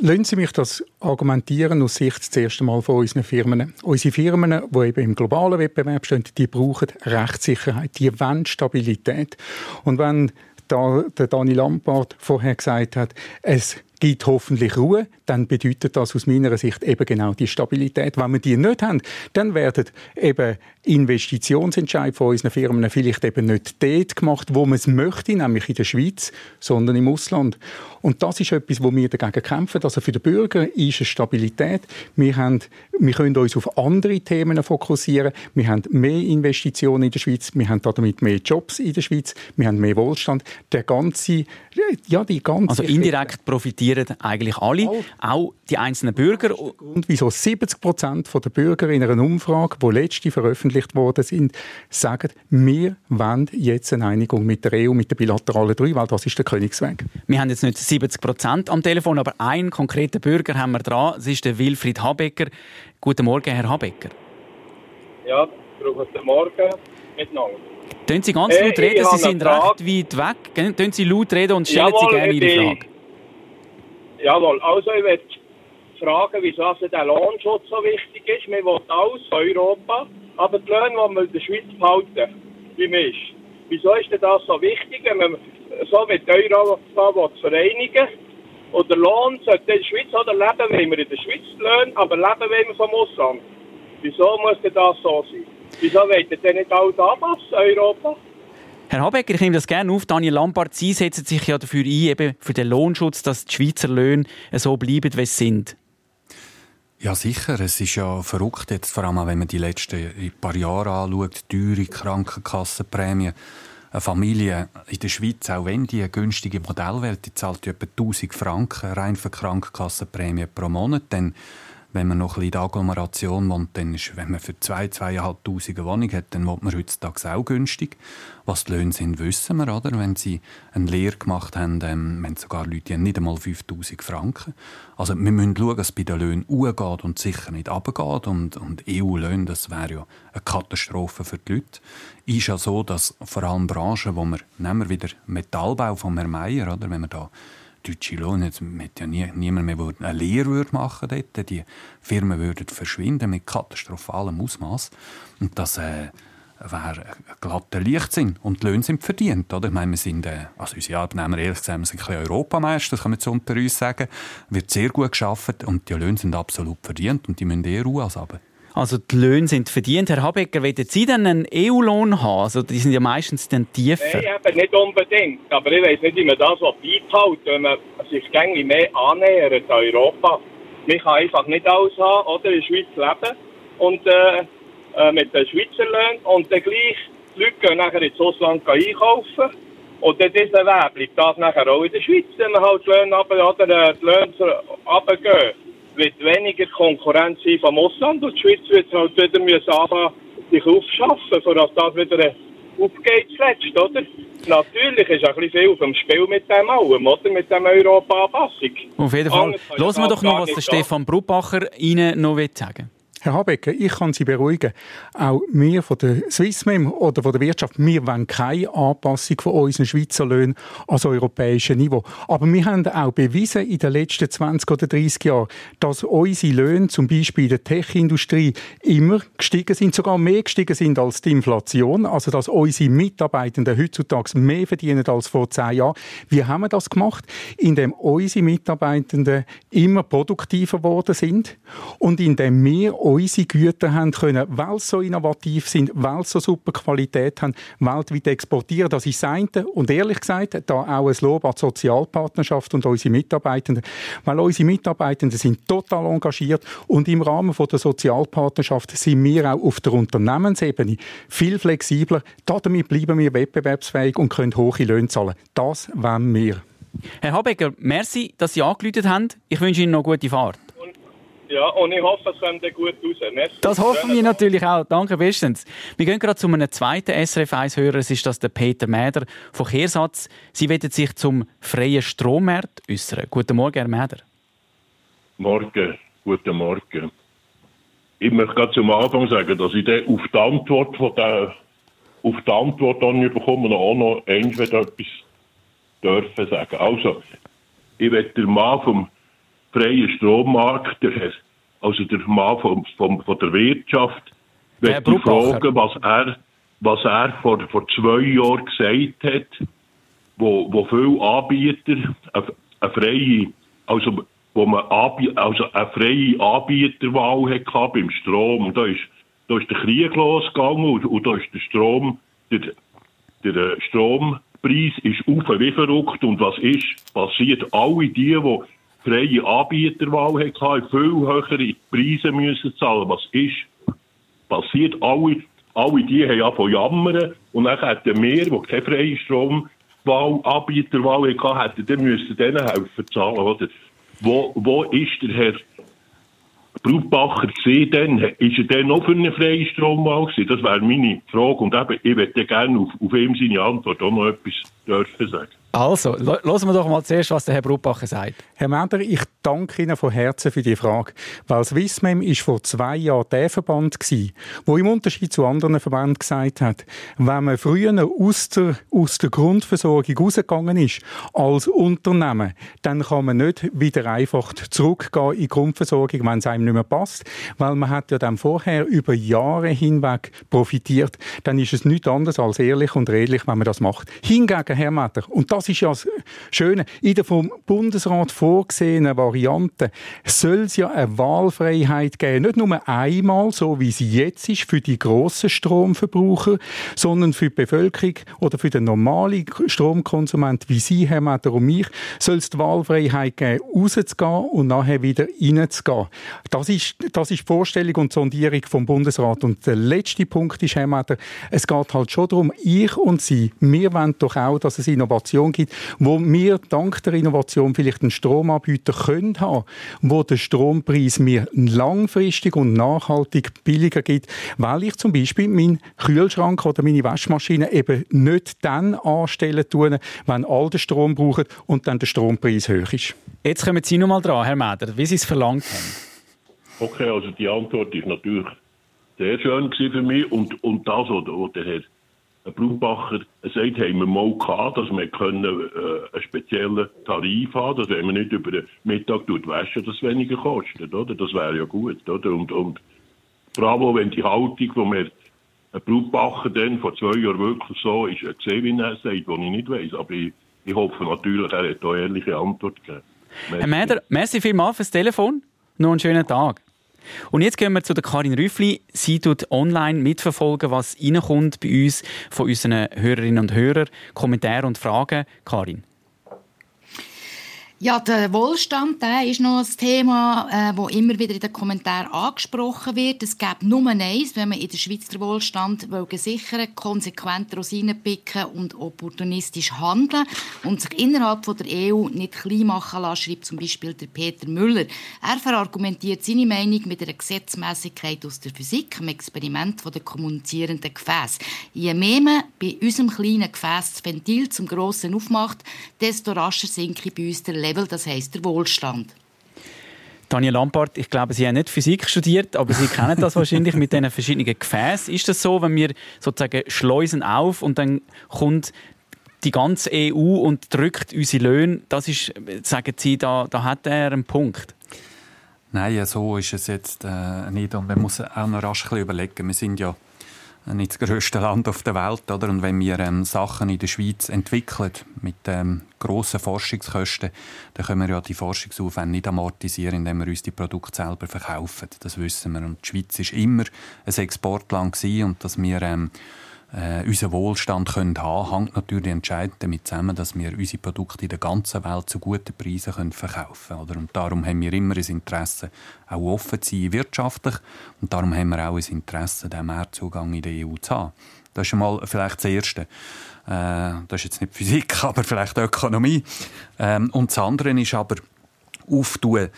Lassen Sie mich das argumentieren aus Sicht das erste Mal von unseren Firmen. Unsere Firmen, die eben im globalen Wettbewerb stehen, die brauchen Rechtssicherheit, die wollen Stabilität. Und wenn da der Dani Lampard vorher gesagt hat, es gibt hoffentlich Ruhe, dann bedeutet das aus meiner Sicht eben genau die Stabilität. Wenn wir die nicht haben, dann werden eben Investitionsentscheid von unseren Firmen vielleicht eben nicht dort gemacht, wo man es möchte, nämlich in der Schweiz, sondern im Ausland. Und das ist etwas, wo wir dagegen kämpfen. Also für den Bürger ist es Stabilität. Wir, haben, wir können uns auf andere Themen fokussieren. Wir haben mehr Investitionen in der Schweiz. Wir haben damit mehr Jobs in der Schweiz. Wir haben mehr Wohlstand. Der ganze, ja, die ganze... Also indirekt profitieren eigentlich alle auch die einzelnen Bürger. Und wieso 70 Prozent der Bürger in einer Umfrage, die letzte veröffentlicht worden sind, sagen, wir wollen jetzt eine Einigung mit der EU, mit der bilateralen drei, weil das ist der Königsweg. Wir haben jetzt nicht 70 Prozent am Telefon, aber einen konkreten Bürger haben wir dran. Das ist der Wilfried Habecker. Guten Morgen, Herr Habecker. Ja, guten Morgen miteinander. Tun Sie ganz laut reden, Sie sind recht weit weg. Tun Sie laut reden und stellen Jawohl, Sie gerne Ihre Frage. Jawohl, also ich möchte fragen, wieso also der Lohnschutz so wichtig ist. Wir wollen aus Europa, aber die Löhne wollen wir in der Schweiz behalten, wie man ist. Wieso ist denn das so wichtig, wenn man so mit Europa vereinigen Und der Lohn sollte in der Schweiz oder leben wollen wir in der Schweiz Löhne, aber leben wollen wir vom Ausland. Wieso muss denn das so sein? Wieso wollt ihr denn nicht alles anpassen, Europa? Herr Habecker, ich nehme das gerne auf. Daniel Lampard, Sie setzen sich ja dafür ein, eben für den Lohnschutz, dass die Schweizer Löhne so bleiben, wie sie sind. Ja, sicher. Es ist ja verrückt, jetzt, vor allem wenn man die letzten paar Jahre anschaut, teure Krankenkassenprämien. Eine Familie in der Schweiz, auch wenn die eine günstige Modellwelt, die zahlt etwa 1000 Franken rein für Krankenkassenprämie pro Monat, dann wenn man noch ein bisschen in der Agglomeration wohnt, dann ist, wenn man für 2.000, 2'500 eine Wohnung hat, dann wohnt man heutzutage auch günstig. Was die Löhne sind, wissen wir, oder? Wenn sie eine Lehre gemacht haben, ähm, wenn sogar Leute, die haben nicht einmal 5'000 Franken. Also wir müssen schauen, dass es bei den Löhnen hochgeht und sicher nicht runtergeht. Und, und EU-Löhne, das wäre ja eine Katastrophe für die Leute. Ist ja so, dass vor allem Branchen, wo wir, nehmen wir wieder Metallbau von Herrn Meier, oder? Wenn wir da deutsche Lohn, jetzt ja nie, niemand mehr eine Lehre würde machen dort. Die Firmen würden verschwinden mit katastrophalem Ausmaß und das äh, wäre ein glatter Leichtsinn. Und die Löhne sind verdient. Oder? Ich meine, wir sind, äh, also unsere Arbeitnehmer, ehrlich gesagt, wir sind ein bisschen Europameister, das kann man so unter uns sagen. Wird sehr gut geschafft und die Löhne sind absolut verdient und die müssen eher Ruhe als aber. Also die Löhne sind verdient. Herr Habecker, wollen Sie denn einen EU-Lohn haben? Also die sind ja meistens dann tiefer. Nein, eben nicht unbedingt. Aber ich weiß nicht, wie man das beibehalten wenn man sich gängig mehr annähert an Europa. Man kann einfach nicht alles haben, oder in der Schweiz leben und äh, äh, mit den Schweizer Löhnen und dann gleich die Leute gehen nachher ins Ausland einkaufen und dann dieser Weg bleibt das nachher auch in der Schweiz, wenn man halt die Löhne, runter, oder, äh, die Löhne runtergehen wird weniger Konkurrenz sein vom Ausland und die Schweiz wird halt wieder müssen anfangen, sich aufschaffen, sodass das wieder aufgeht zuletzt, oder? Natürlich ist ein bisschen viel auf dem Spiel mit dem allem, oder? Mit dem Europa-Anpassung. Auf jeden Fall. Hören wir doch noch, was der Stefan Brubacher Ihnen noch sagen Herr Habecker, ich kann Sie beruhigen. Auch wir von der Swissmem oder von der Wirtschaft, wir wollen keine Anpassung von unseren Schweizer Löhnen ans europäische Niveau. Aber wir haben auch bewiesen in den letzten 20 oder 30 Jahren, dass unsere Löhne, zum Beispiel in der Tech-Industrie, immer gestiegen sind, sogar mehr gestiegen sind als die Inflation. Also, dass unsere Mitarbeitenden heutzutage mehr verdienen als vor zehn Jahren. Wie haben wir das gemacht? Indem unsere Mitarbeitenden immer produktiver geworden sind und indem wir unsere Güter haben können, weil sie so innovativ sind, weil sie so super Qualität haben, weltweit exportieren. Das ist das eine. Und ehrlich gesagt, da auch ein Lob an die Sozialpartnerschaft und unsere Mitarbeitenden. Weil unsere Mitarbeitenden sind total engagiert und im Rahmen der Sozialpartnerschaft sind wir auch auf der Unternehmensebene viel flexibler. Damit bleiben wir wettbewerbsfähig und können hohe Löhne zahlen. Das wollen wir. Herr Habecker, merci, dass Sie angerufen haben. Ich wünsche Ihnen noch gute Fahrt. Ja, und ich hoffe, es kommt gut raus. Merci. Das hoffen wir natürlich auch. Danke bestens. Wir gehen gerade zu einem zweiten SRF 1-Hörer. Es ist das der Peter Mäder von Kehrsatz. Sie werden sich zum freien Strommarkt äußern. Guten Morgen, Herr Mäder. Morgen, guten Morgen. Ich möchte gerade zum Anfang sagen, dass ich dann auf die Antwort von der, auf die Antwort dann bekomme auch noch entweder etwas dürfen sagen. Also, ich werde der Mann vom freien Strommarkt, der, also der Mann vom, vom, von der Wirtschaft, möchte fragen, was er, was er vor, vor zwei Jahren gesagt hat, wo, wo viele Anbieter eine, eine freie, also wo man Anbie also eine freie Anbieterwahl hatte beim Strom. Und da ist, da ist der Krieg losgegangen und, und da ist der Strom, der, der Strompreis ist auf wie verrückt. Und was ist passiert? Alle die, die freie Anbieterwahl hatten, viel höhere Preise müssen zahlen. Was ist passiert? Alle, alle die haben angefangen jammern und dann hätten wir, die keine freie Stromwahl, Anbieterwahl hatten, hätten, dann müssen denen helfen zahlen, oder? Wo, wo ist der Herr Brutbacher gesehen denn? Ist er denn noch für eine freie Stromwahl gewesen? Das wäre meine Frage. Und eben, ich würde gerne auf, auf ihm seine Antwort auch noch etwas dürfen sagen. Also, hören wir doch mal zuerst, was der Herr Brutbacher sagt. Herr Mender, ich danke Ihnen von Herzen für die Frage. Weil Swissmem ist vor zwei Jahren der Verband wo im Unterschied zu anderen Verbänden gesagt hat, wenn man früher aus der, aus der Grundversorgung rausgegangen ist, als Unternehmen, dann kann man nicht wieder einfach zurückgehen in die Grundversorgung, wenn es einem nicht mehr passt. Weil man hat ja dann vorher über Jahre hinweg profitiert. Dann ist es nichts anderes als ehrlich und redlich, wenn man das macht. Hingegen, Herr Meder, und das ist ja das Schöne, in der vom Bundesrat vorgesehenen Variante soll es ja eine Wahlfreiheit geben. Nicht nur einmal, so wie sie jetzt ist, für die grossen Stromverbraucher, sondern für die Bevölkerung oder für den normalen Stromkonsument wie Sie, Herr Meder und mich, soll es die Wahlfreiheit geben, rauszugehen und nachher wieder reinzugehen. Das ist, das ist die Vorstellung und die Sondierung vom Bundesrat. Und der letzte Punkt ist, Herr Meder, es geht halt schon darum, ich und Sie, wir wollen doch auch, dass es Innovation gibt, wo wir dank der Innovation vielleicht einen Stromanbieter können haben, wo der Strompreis mir langfristig und nachhaltig billiger gibt, weil ich zum Beispiel meinen Kühlschrank oder meine Waschmaschine eben nicht dann anstellen tue, wenn all den Strom brauchen und dann der Strompreis hoch ist. Jetzt kommen Sie noch mal dran, Herr Mäder, wie Sie es verlangt haben. Okay, also die Antwort ist natürlich sehr schön für mich und, und das, was der Herr Brumbacher sagt, haben wir mal gehabt, dass wir können, äh, einen speziellen Tarif haben, dass wenn man nicht über den Mittag tut waschen, das weniger kostet, oder? Das wäre ja gut, oder? Und, und bravo, wenn die Haltung, die wir ein Brutbacher dann vor zwei Jahren wirklich so ist, gesehen, wie er sagt, wo ich nicht weiß. Aber ich, ich hoffe natürlich, er hat da ehrliche Antwort gegeben. Herr Mäder, merci vielmals fürs Telefon. Noch einen schönen Tag. Und jetzt gehen wir zu der Karin Rüffli. Sie tut online mitverfolgen, was reinkommt bei uns von unseren Hörerinnen und Hörern. Kommentare und Fragen. Karin. Ja, der Wohlstand der ist noch ein Thema, äh, wo immer wieder in den Kommentaren angesprochen wird. Es gibt nur eins, wenn man in der Schweiz den Wohlstand will sichern konsequent Rosinen picken und opportunistisch handeln und sich innerhalb von der EU nicht klein machen lassen, schreibt zum Beispiel der Peter Müller. Er verargumentiert seine Meinung mit einer Gesetzmäßigkeit aus der Physik, im Experiment von der kommunizierenden Gefäß. Je mehr man bei unserem kleinen Gefäß das Ventil zum Grossen aufmacht, desto rascher sinke bei uns der Level, das heisst der Wohlstand. Daniel Lampard, ich glaube, Sie haben nicht Physik studiert, aber Sie kennen das wahrscheinlich mit diesen verschiedenen Gefäßen. Ist das so, wenn wir sozusagen schleusen auf und dann kommt die ganze EU und drückt unsere Löhne, das ist, sagen Sie, da, da hat er einen Punkt? Nein, so ist es jetzt äh, nicht. Und man muss auch noch rasch überlegen. Wir sind ja nicht das grösste Land auf der Welt. Oder? Und wenn wir ähm, Sachen in der Schweiz entwickeln mit ähm, grossen Forschungskosten, dann können wir ja die Forschungsaufwände nicht amortisieren, indem wir uns die Produkte selber verkaufen. Das wissen wir. Und die Schweiz war immer ein Exportland gewesen, und dass wir ähm, äh, unseren Wohlstand können haben hängt natürlich entscheidend damit zusammen, dass wir unsere Produkte in der ganzen Welt zu guten Preisen können verkaufen können. Und darum haben wir immer ein Interesse, auch offen zu sein wirtschaftlich. Und darum haben wir auch ein Interesse, den Mehrzugang in der EU zu haben. Das ist einmal vielleicht das Erste. Äh, das ist jetzt nicht Physik, aber vielleicht Ökonomie. Ähm, und das andere ist aber auftun.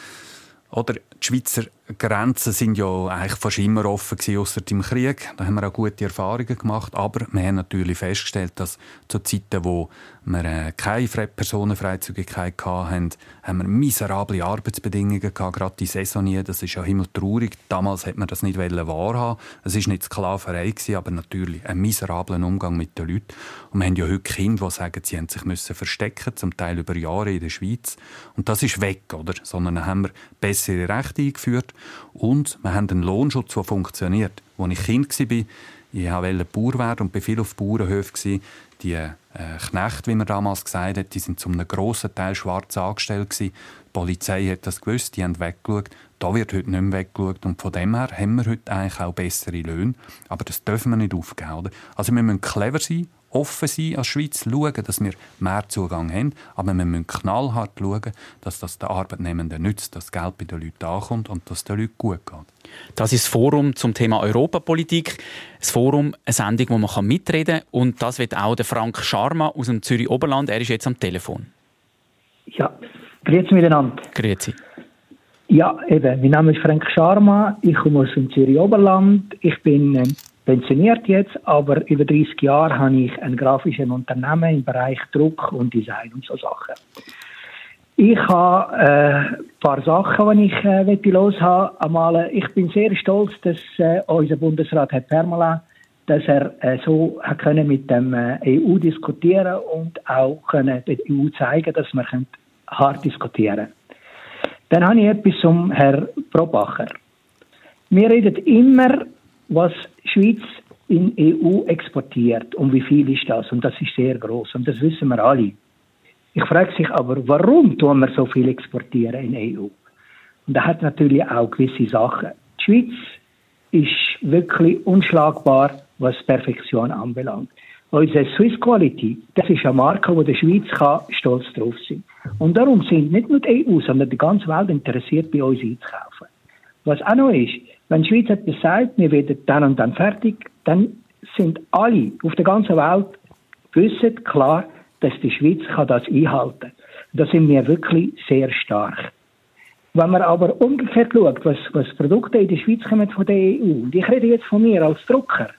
Oder die Schweizer Grenzen sind ja eigentlich fast immer offen gewesen, ausser im Krieg. Da haben wir auch gute Erfahrungen gemacht. Aber wir haben natürlich festgestellt, dass zu Zeiten, wo wir äh, keine Personenfreizügigkeit hatten, haben wir miserable Arbeitsbedingungen gehabt, gerade die Saisonier. Das ist ja himmeltraurig. Damals hat man das nicht wahrhaben. Es war nicht Sklaverei, gewesen, aber natürlich ein miserabler Umgang mit den Leuten. Und wir haben ja heute Kinder, die sagen, sie haben sich müssen verstecken, zum Teil über Jahre in der Schweiz. Und das ist weg, oder? Sondern haben wir bessere Rechte eingeführt und wir haben einen Lohnschutz, der funktioniert. Als ich Kind war, ich wollte Bauer werden und war viel auf Bauernhöfen. Die äh, Knechte, wie man damals gesagt hat, die sind zum einem grossen Teil schwarz angestellt. Die Polizei hat das gewusst, die haben weggeschaut. Da wird heute nicht mehr weggeschaut. Und von dem her haben wir heute eigentlich auch bessere Löhne. Aber das dürfen wir nicht aufgeben. Also wir müssen clever sein offen sein als Schweiz, schauen, dass wir mehr Zugang haben, aber wir müssen knallhart schauen, dass das den Arbeitnehmenden nützt, dass das Geld bei den Leuten ankommt und dass es den Leuten gut geht. Das ist das Forum zum Thema Europapolitik. Das Forum, eine Sendung, wo man mitreden kann. Und das wird auch der Frank Scharma aus dem Zürich Oberland. Er ist jetzt am Telefon. Ja, grüezi miteinander. Grüezi. Ja, eben. Mein Name ist Frank Scharma. Ich komme aus dem Zürich Oberland. Ich bin ähm, pensioniert jetzt, aber über 30 Jahre habe ich ein grafisches Unternehmen im Bereich Druck und Design und so Sachen. Ich habe äh, ein paar Sachen, die ich äh, los haben. Einmal, ich bin sehr stolz, dass äh, unser Bundesrat Herr Permala, dass er äh, so hat können mit dem äh, EU diskutieren und auch können der EU zeigen, dass wir hart diskutieren. können. Dann habe ich etwas zum Herrn Probacher. Wir reden immer was Schweiz in EU exportiert und wie viel ist das? Und das ist sehr groß und das wissen wir alle. Ich frage sich aber, warum tun wir so viel exportieren in EU? Und da hat natürlich auch gewisse Sachen. Die Schweiz ist wirklich unschlagbar, was Perfektion anbelangt. Unsere Swiss Quality, das ist eine Marke, wo die Schweiz kann stolz drauf sein. Und darum sind nicht nur die EU, sondern die ganze Welt interessiert, bei uns einzukaufen. Was auch noch ist, wenn die Schweiz etwas sagt, wir werden dann und dann fertig, dann sind alle auf der ganzen Welt wissen klar, dass die Schweiz kann das einhalten kann. Da sind wir wirklich sehr stark. Wenn man aber umgekehrt schaut, was, was Produkte in die Schweiz kommen von der EU, und ich rede jetzt von mir als Drucker,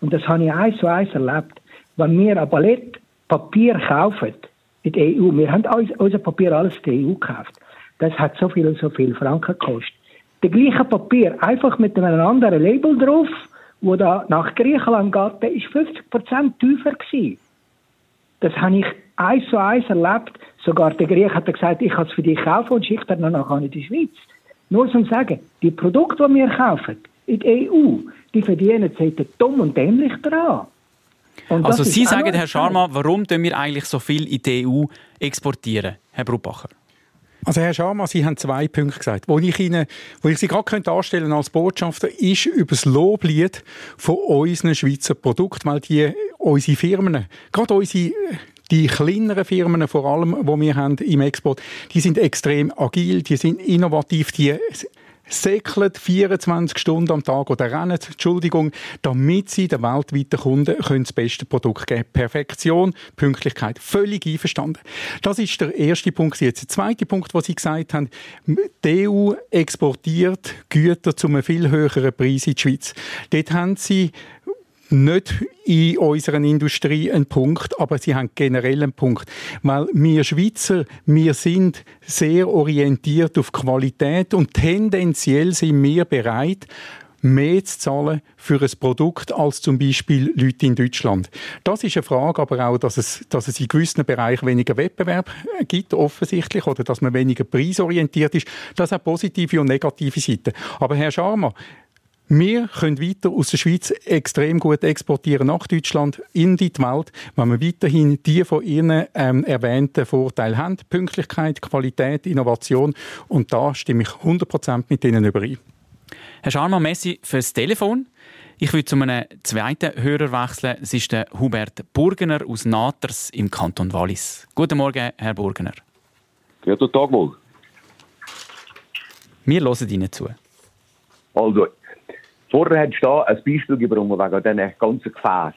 und das habe ich eins zu eins erlebt, wenn wir ein Ballett Papier kaufen in der EU, wir haben unser Papier alles in der EU gekauft, das hat so viel und so viel Franken gekostet der gleiche Papier, einfach mit einem anderen Label drauf, wo da nach Griechenland geht, der ist 50% tiefer gewesen. Das habe ich eins zu eins erlebt. Sogar der Griech hat gesagt, ich kann es für dich kaufen und schickt dann nachher in die Schweiz. Nur zum sagen, die Produkte, die wir kaufen, in der EU, die verdienen sich dumm und dämlich dran. also Sie sagen, Herr Scharma, warum tun wir eigentlich so viel in die EU exportieren, Herr Brubacher? Also Herr Schama, Sie haben zwei Punkte gesagt. Wo ich Ihnen, wo ich Sie gerade könnte anstellen als Botschafter, ist über das Loblied von unseren Schweizer Produkten, weil die, unsere Firmen, gerade unsere die kleineren Firmen vor allem, die wir haben im Export, die sind extrem agil, die sind innovativ, die säckeln 24 Stunden am Tag oder rennen, Entschuldigung, damit sie den weltweiten Kunden können das beste Produkt geben Perfektion, Pünktlichkeit, völlig einverstanden. Das ist der erste Punkt. Jetzt der zweite Punkt, was Sie gesagt haben, die EU exportiert Güter zu einem viel höheren Preis in die Schweiz. Dort haben Sie nicht in unserer Industrie einen Punkt, aber sie haben generell einen Punkt. Weil wir Schweizer, wir sind sehr orientiert auf Qualität und tendenziell sind wir bereit, mehr zu zahlen für ein Produkt als zum Beispiel Leute in Deutschland. Das ist eine Frage, aber auch, dass es, dass es in gewissen Bereichen weniger Wettbewerb gibt, offensichtlich, oder dass man weniger preisorientiert ist. Das hat positive und negative Seiten. Aber Herr Scharmer, wir können weiter aus der Schweiz extrem gut exportieren nach Deutschland, in die Welt, wenn wir weiterhin die von Ihnen ähm, erwähnten Vorteile haben. Pünktlichkeit, Qualität, Innovation. Und da stimme ich 100% mit Ihnen überein. Herr Scharmann, Messi fürs Telefon. Ich will zu einem zweiten Hörer wechseln. Es ist der Hubert Burgener aus Naters im Kanton Wallis. Guten Morgen, Herr Burgener. Guten Tag wohl. Wir hören Ihnen zu. Also, vorher hat da ein Beispiel gebracht wegen diesen ganzen Gefäßen.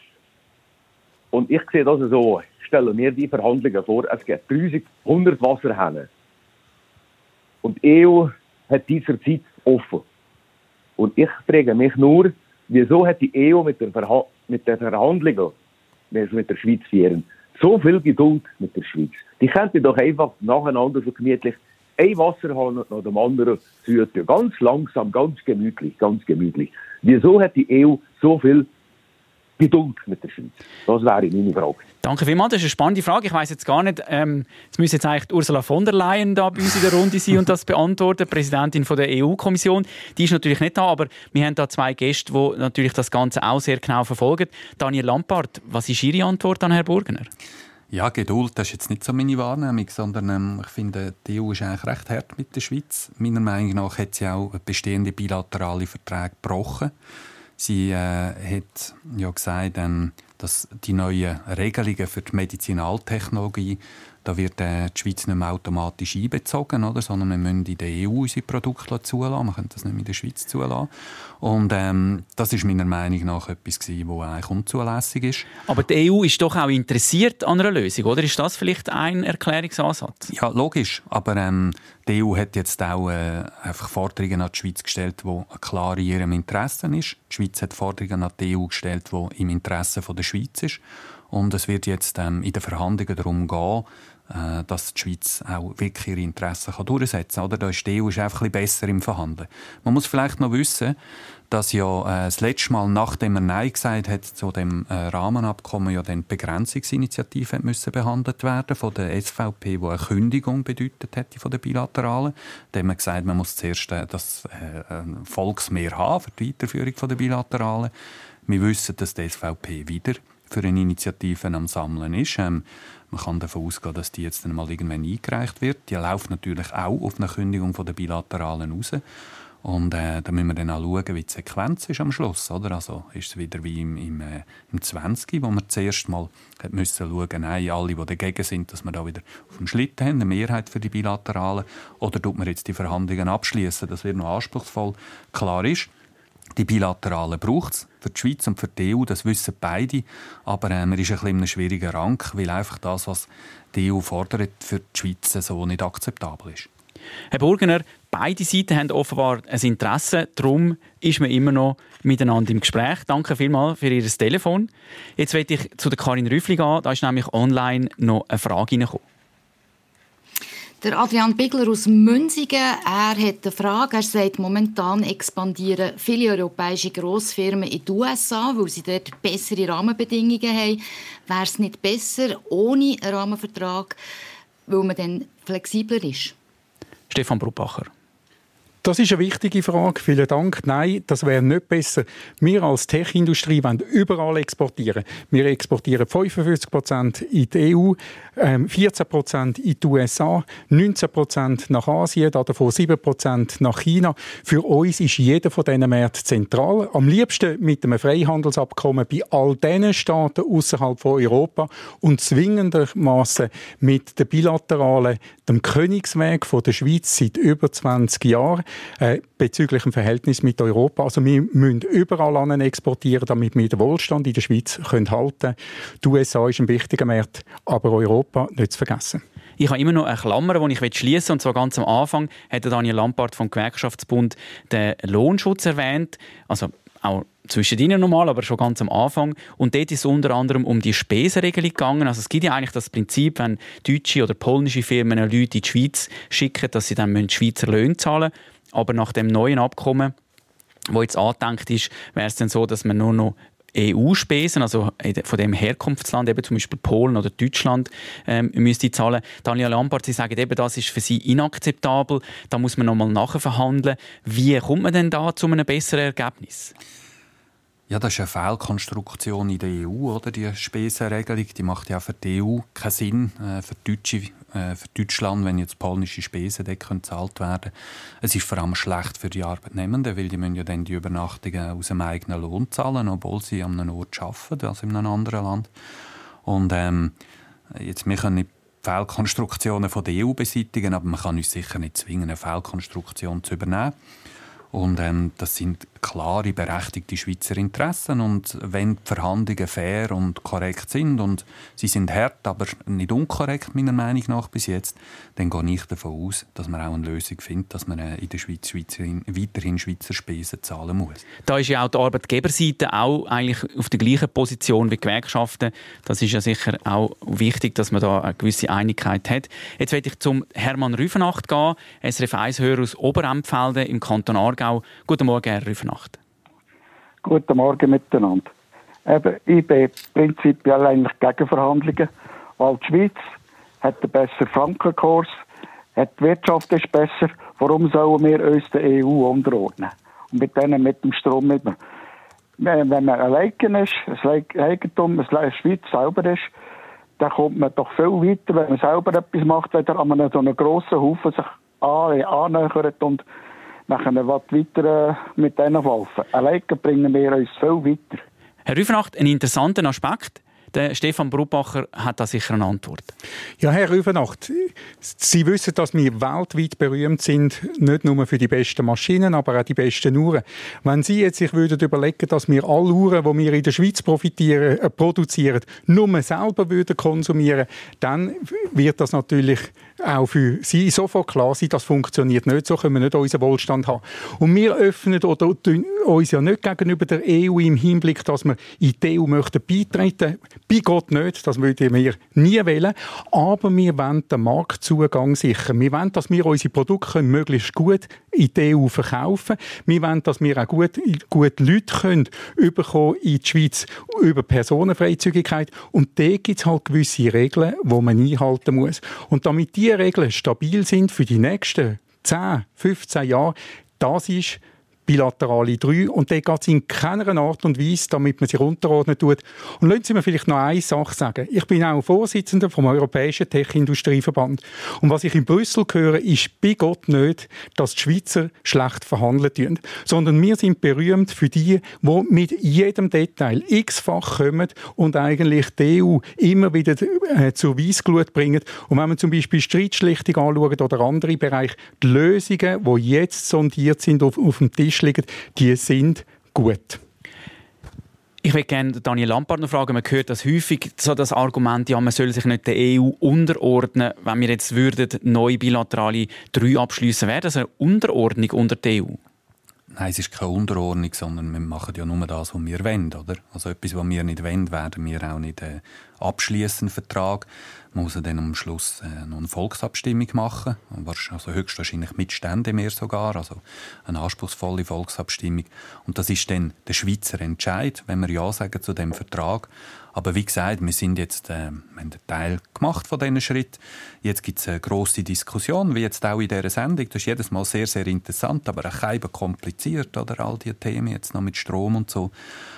Und ich sehe das so, stelle mir die Verhandlungen vor, es gibt 100 Wasserhähne. Und die EU hat dieser Zeit offen. Und ich frage mich nur, wieso hat die EU mit der, Verha mit der Verhandlungen mit der Schweiz führen so viel Geduld mit der Schweiz? Die könnte doch einfach nacheinander so gemütlich ein Wasserhahn nach dem anderen zu Ganz langsam, ganz gemütlich, ganz gemütlich. Wieso hat die EU so viel Geduld mit der Schweiz? Das wäre meine Frage. Danke vielmals, das ist eine spannende Frage. Ich weiß jetzt gar nicht, ähm, es müsste jetzt eigentlich Ursula von der Leyen da bei uns in der Runde sein und das beantworten, Präsidentin von der EU-Kommission. Die ist natürlich nicht da, aber wir haben da zwei Gäste, die natürlich das Ganze auch sehr genau verfolgen. Daniel Lampard, was ist Ihre Antwort an Herrn Burgener? Ja, Geduld, das ist jetzt nicht so meine Wahrnehmung, sondern ähm, ich finde, die EU ist eigentlich recht hart mit der Schweiz. Meiner Meinung nach hat sie auch bestehende bilaterale Verträge gebrochen. Sie äh, hat ja gesagt, ähm, dass die neuen Regelungen für die Medizinaltechnologie da wird äh, die Schweiz nicht mehr automatisch einbezogen, oder? sondern wir müssen in der EU unsere Produkte zulassen. Wir können das nicht mehr in der Schweiz zulassen. Und ähm, das ist meiner Meinung nach etwas gewesen, was eigentlich unzulässig ist. Aber die EU ist doch auch interessiert an einer Lösung, oder? Ist das vielleicht ein Erklärungsansatz? Ja, logisch. Aber ähm, die EU hat jetzt auch äh, einfach Forderungen an die Schweiz gestellt, die klar in ihrem Interesse ist. Die Schweiz hat Forderungen an die EU gestellt, die im Interesse der Schweiz ist. Und es wird jetzt ähm, in den Verhandlungen darum gehen, äh, dass die Schweiz auch wirklich ihre Interessen durchsetzen kann. Da ist die EU einfach ein besser im Verhandeln. Man muss vielleicht noch wissen, dass ja äh, das letzte Mal, nachdem er Nein gesagt hat zu dem äh, Rahmenabkommen, ja dann die Begrenzungsinitiative müssen behandelt werden von der SVP, die eine Kündigung bedeutet hätte von der Bilateralen. Da hat man gesagt, man muss zuerst äh, das äh, Volksmehr haben für die Weiterführung von der Bilateralen. Wir wissen, dass die SVP wieder für eine Initiative am Sammeln ist. Ähm, man kann davon ausgehen, dass die jetzt dann mal irgendwann eingereicht wird. Die läuft natürlich auch auf eine Kündigung der Bilateralen raus. Und äh, da müssen wir dann auch schauen, wie die Sequenz ist am Schluss. Oder? Also ist es wieder wie im, im, äh, im 20, wo wir zuerst mal müssen schauen nein, alle, die dagegen sind, dass wir da wieder auf dem Schlitten haben, eine Mehrheit für die Bilateralen. Oder tut man jetzt die Verhandlungen abschließen? Das wird noch anspruchsvoll. Klar ist, die Bilateralen braucht es für die Schweiz und für die EU, das wissen beide. Aber äh, man ist ein bisschen in einem schwierigen Rang, weil einfach das, was die EU fordert, für die Schweiz so nicht akzeptabel ist. Herr Burgener, beide Seiten haben offenbar ein Interesse. Darum ist man immer noch miteinander im Gespräch. Danke vielmals für Ihr Telefon. Jetzt werde ich zu der Karin Rüffli gehen. Da ist nämlich online noch eine Frage reingekommen. Der Adrian Bigler aus Münzigen, er hat eine Frage. Er sagt, momentan expandieren viele europäische Grossfirmen in die USA, weil sie dort bessere Rahmenbedingungen haben. Wäre es nicht besser ohne einen Rahmenvertrag, weil man dann flexibler ist? Stefan Brubacher. Das ist eine wichtige Frage. Vielen Dank. Nein, das wäre nicht besser. Wir als Tech-Industrie wollen überall exportieren. Wir exportieren 55 Prozent in die EU, 14 ähm, Prozent in die USA, 19 Prozent nach Asien, davon 7 Prozent nach China. Für uns ist jeder von diesen Märkten zentral. Am liebsten mit einem Freihandelsabkommen bei all diesen Staaten außerhalb von Europa und zwingendermaßen mit der bilateralen, dem Königsweg von der Schweiz seit über 20 Jahren äh, bezüglich dem Verhältnis mit Europa. Also wir müssen überall an exportieren, damit wir den Wohlstand in der Schweiz können halten können. Die USA ist ein wichtiger Markt, aber Europa nicht zu vergessen. Ich habe immer noch eine Klammer, die ich schließen. Und zwar ganz am Anfang hat Daniel Lampard vom Gewerkschaftsbund den Lohnschutz erwähnt. Also auch zwischendrin normal, aber schon ganz am Anfang. Und dort ist es unter anderem um die Spesenregelung gegangen. Also es gibt ja eigentlich das Prinzip, wenn deutsche oder polnische Firmen Leute in die Schweiz schicken, dass sie dann Schweizer Löhne zahlen müssen. Aber nach dem neuen Abkommen, wo jetzt angedenkt ist, wäre es dann so, dass man nur noch EU-Spesen, also von dem Herkunftsland, eben zum Beispiel Polen oder Deutschland, ähm, müsste zahlen. Daniel Lampard, Sie sagen eben, das ist für Sie inakzeptabel. Da muss man nochmal nachverhandeln. Wie kommt man denn da zu einem besseren Ergebnis? Ja, das ist eine Fehlkonstruktion in der EU, oder? Die Spesenregelung, die macht ja für die EU keinen Sinn. Äh, für, Deutsche, äh, für Deutschland, wenn jetzt polnische Spesen gezahlt werden Es ist vor allem schlecht für die Arbeitnehmenden, weil die müssen ja dann die Übernachtungen aus dem eigenen Lohn zahlen, obwohl sie an einem Ort arbeiten, also in einem anderen Land. Und ähm, jetzt, wir können nicht Fehlkonstruktionen von der EU beseitigen, aber man kann uns sicher nicht zwingen, eine Fehlkonstruktion zu übernehmen. Und ähm, das sind klare, berechtigte Schweizer Interessen. Und wenn die Verhandlungen fair und korrekt sind, und sie sind hart, aber nicht unkorrekt, meiner Meinung nach bis jetzt, dann gehe ich davon aus, dass man auch eine Lösung findet, dass man äh, in der Schweiz Schweizer, weiterhin Schweizer Spesen zahlen muss. Da ist ja auch die Arbeitgeberseite auch eigentlich auf der gleichen Position wie die Gewerkschaften. Das ist ja sicher auch wichtig, dass man da eine gewisse Einigkeit hat. Jetzt werde ich zum Hermann Rüfenacht gehen, SRF 1-Hörer aus Oberempfelden im Kanton. Aargau. Guten Morgen, Herr Rüfenacht. Guten Morgen miteinander. Eben, ich bin prinzipiell eigentlich gegen Verhandlungen, weil die Schweiz hat einen besseren Frankenkurs, hat die Wirtschaft ist besser. Warum sollen wir uns der EU unterordnen? Und mit denen mit dem Strom mehr. Wenn man allein ist, ein Eigentum, eine Schweiz selber ist, dann kommt man doch viel weiter, wenn man selber etwas macht, wenn an einem so einem grossen Haufen sich annähert und nachher weiter äh, mit denen laufen. Alleine bringen wir uns viel weiter. Herr Rüfenacht, ein interessanter Aspekt. Der Stefan Brubacher hat da sicher eine Antwort. Ja, Herr Rüfenacht, Sie wissen, dass wir weltweit berühmt sind, nicht nur für die besten Maschinen, aber auch die besten Uhren. Wenn Sie jetzt sich würden überlegen, dass wir alle Uhren, die wir in der Schweiz profitieren, äh, produzieren, nur selber würden konsumieren, dann wird das natürlich auch für Sie sofort klar sein, das funktioniert nicht, so können wir nicht unseren Wohlstand haben. Und wir öffnen oder uns ja nicht gegenüber der EU im Hinblick, dass wir in die EU möchten beitreten. Bei Gott nicht, das würden wir nie wählen. Aber wir wollen den Marktzugang sichern. Wir wollen, dass wir unsere Produkte möglichst gut in die EU verkaufen Wir wollen, dass wir auch gut, gut Leute können überkommen in die Schweiz über Personenfreizügigkeit. Und da gibt es halt gewisse Regeln, die man einhalten muss. Und damit die Regeln stabil sind für die nächsten 10, 15 Jahre, das ist bilaterale drei. Und dort geht es in keiner Art und Weise, damit man sich unterordnen tut. Und lassen Sie mir vielleicht noch eine Sache sagen. Ich bin auch Vorsitzender vom Europäischen Tech-Industrieverband. Und was ich in Brüssel höre, ist bei Gott nicht, dass die Schweizer schlecht verhandeln tun, sondern wir sind berühmt für die, die mit jedem Detail x-fach kommen und eigentlich die EU immer wieder äh, zur Weissglut bringen. Und wenn man zum Beispiel Streitschlichtung anschaut oder andere Bereiche, die Lösungen, die jetzt sondiert sind auf, auf dem Tisch liegen, die sind gut. Ich würde gerne Daniel Lampard noch fragen. Man hört das häufig, so das Argument, ja, man soll sich nicht der EU unterordnen. Wenn wir jetzt würden neue bilaterale drei abschließen, wäre das eine Unterordnung unter der EU? Nein, es ist keine Unterordnung, sondern wir machen ja nur das, was wir wollen. Oder? Also etwas, was wir nicht wollen, werden wir auch nicht äh, abschließen, Vertrag. Man muss dann am Schluss äh, noch eine Volksabstimmung machen. Also höchstwahrscheinlich mit Ständen mehr sogar. Also eine anspruchsvolle Volksabstimmung. Und das ist dann der Schweizer Entscheid, wenn wir Ja sagen zu dem Vertrag. Aber wie gesagt, wir sind jetzt, äh, wir haben Teil gemacht von diesen Schritt. Jetzt gibt es eine grosse Diskussion, wie jetzt auch in dieser Sendung. Das ist jedes Mal sehr, sehr interessant, aber auch eben kompliziert, oder? All diese Themen jetzt noch mit Strom und so.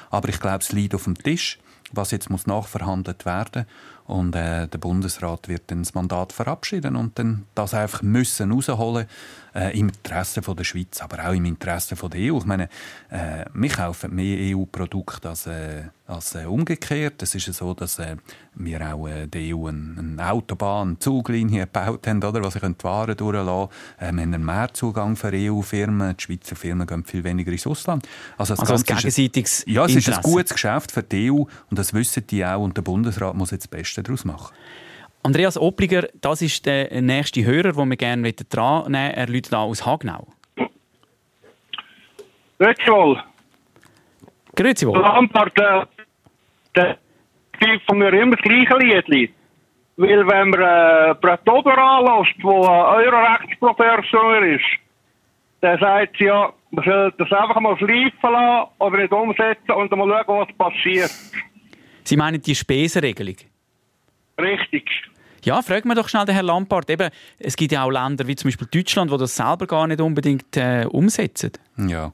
Aber ich glaube, es liegt auf dem Tisch was jetzt muss nachverhandelt werden und äh, der Bundesrat wird dann das Mandat verabschieden und dann das einfach müssen rausholen äh, im Interesse von der Schweiz, aber auch im Interesse von der EU. Ich meine, äh, wir kaufen mehr EU-Produkte als, äh, als äh, umgekehrt. Es ist ja so, dass äh, wir auch äh, der EU eine, eine Autobahn, eine Zuglinie gebaut haben, oder, was sie die Waren durchlassen können. wir haben einen Mehrzugang für EU-Firmen. Die Schweizer Firmen gehen viel weniger ins Ausland. Also, das also ein gegenseitiges Ja, es ist ein gutes Geschäft für die EU und das wissen die auch und der Bundesrat muss jetzt das Beste daraus machen. Andreas Obliger, das ist der nächste Hörer, den wir gerne dran nehmen Er läutet aus Hagnau. Grüezi wohl. Grüezi wohl. Lampard, äh, von mir immer das gleiche Liedli. Weil wenn man äh, Brett Ober anlässt, der ein Eurorechtsprofessor ist, der sagt ja, man soll das einfach mal schleifen lassen oder nicht umsetzen und mal schauen, was passiert. Sie meinen die Spesenregelung? Richtig. Ja, fragen wir doch schnell den Herrn Lampard. Eben, es gibt ja auch Länder wie zum Beispiel Deutschland, wo das selber gar nicht unbedingt äh, umsetzen. Ja.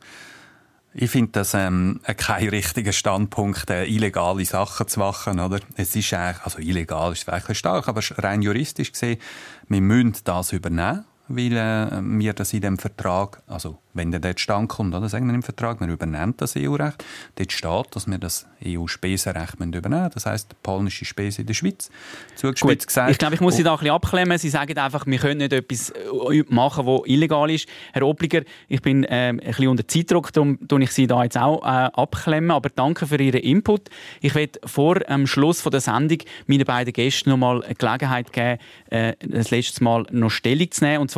Ich finde das ähm, kein richtiger Standpunkt, äh, illegale Sachen zu machen. Oder? Es ist eigentlich, also illegal ist vielleicht stark, aber rein juristisch gesehen, wir müssen das übernehmen, weil äh, wir das in dem Vertrag, also wenn der dort stand kommt, oder sagen wir im Vertrag, wir übernehmen das EU-Recht, dort steht, dass wir das EU-Spesenrecht übernehmen müssen. Das heisst, polnische Spesen in der Schweiz. Zugespitzt Gut, gesagt. Ich glaube, ich muss Sie da ein bisschen abklemmen. Sie sagen einfach, wir können nicht etwas äh, machen, was illegal ist. Herr Obliger, ich bin äh, ein bisschen unter Zeitdruck, darum tue ich Sie da jetzt auch äh, abklemmen. Aber danke für Ihren Input. Ich werde vor dem Schluss der Sendung meinen beiden Gästen noch mal eine Gelegenheit geben, äh, das letzte Mal noch Stellung zu nehmen. Und zwar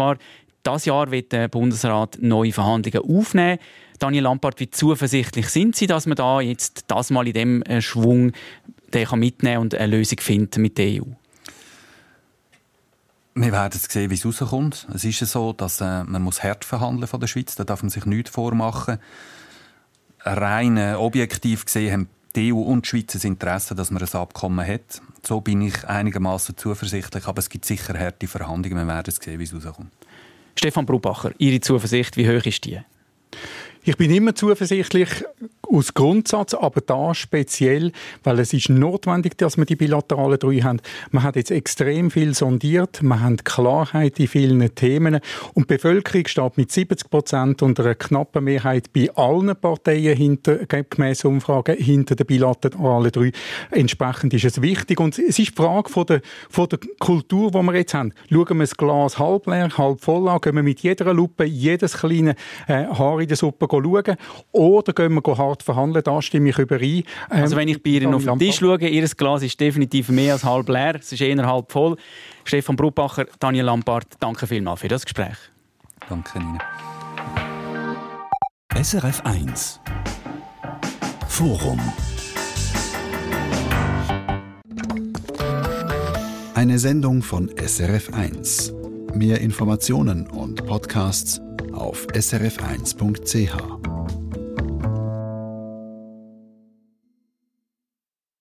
das Jahr wird der Bundesrat neue Verhandlungen aufnehmen. Daniel Lampard, wie zuversichtlich sind Sie, dass man da jetzt das mal in dem äh, Schwung den kann mitnehmen und eine Lösung finden mit der EU? Wir werden sehen, wie es rauskommt. Es ist so, dass äh, man muss hart verhandeln von der Schweiz. Da darf man sich nichts vormachen. Rein äh, objektiv gesehen haben die EU und die Schweiz ein Interesse, dass man ein Abkommen hat. So bin ich einigermaßen zuversichtlich. Aber es gibt sicher harte Verhandlungen. Wir werden sehen, wie es rauskommt. Stefan Brubacher, Ihre Zuversicht, wie hoch ist die? Ich bin immer zuversichtlich aus Grundsatz, aber da speziell, weil es ist notwendig, dass wir die bilateralen drei haben. Man hat jetzt extrem viel sondiert, man hat Klarheit in vielen Themen und die Bevölkerung steht mit 70 Prozent und einer knappen Mehrheit bei allen Parteien hinter, gemäss Umfragen hinter den bilateralen drei. Entsprechend ist es wichtig und es ist die Frage von der, von der Kultur, die wir jetzt haben. Schauen wir das Glas halb leer, halb voll an, gehen wir mit jeder Lupe jedes kleine äh, Haar in der Suppe schauen oder gehen wir hart Art verhandeln, da stimme ich überein. Ähm, also wenn ich bei Ihnen auf den Tisch schaue, Ihr Glas ist definitiv mehr als halb leer, es ist eher halb voll. Stefan Brubacher, Daniel Lampard, danke vielmals für das Gespräch. Danke Ihnen. SRF 1 Forum Eine Sendung von SRF 1. Mehr Informationen und Podcasts auf srf1.ch.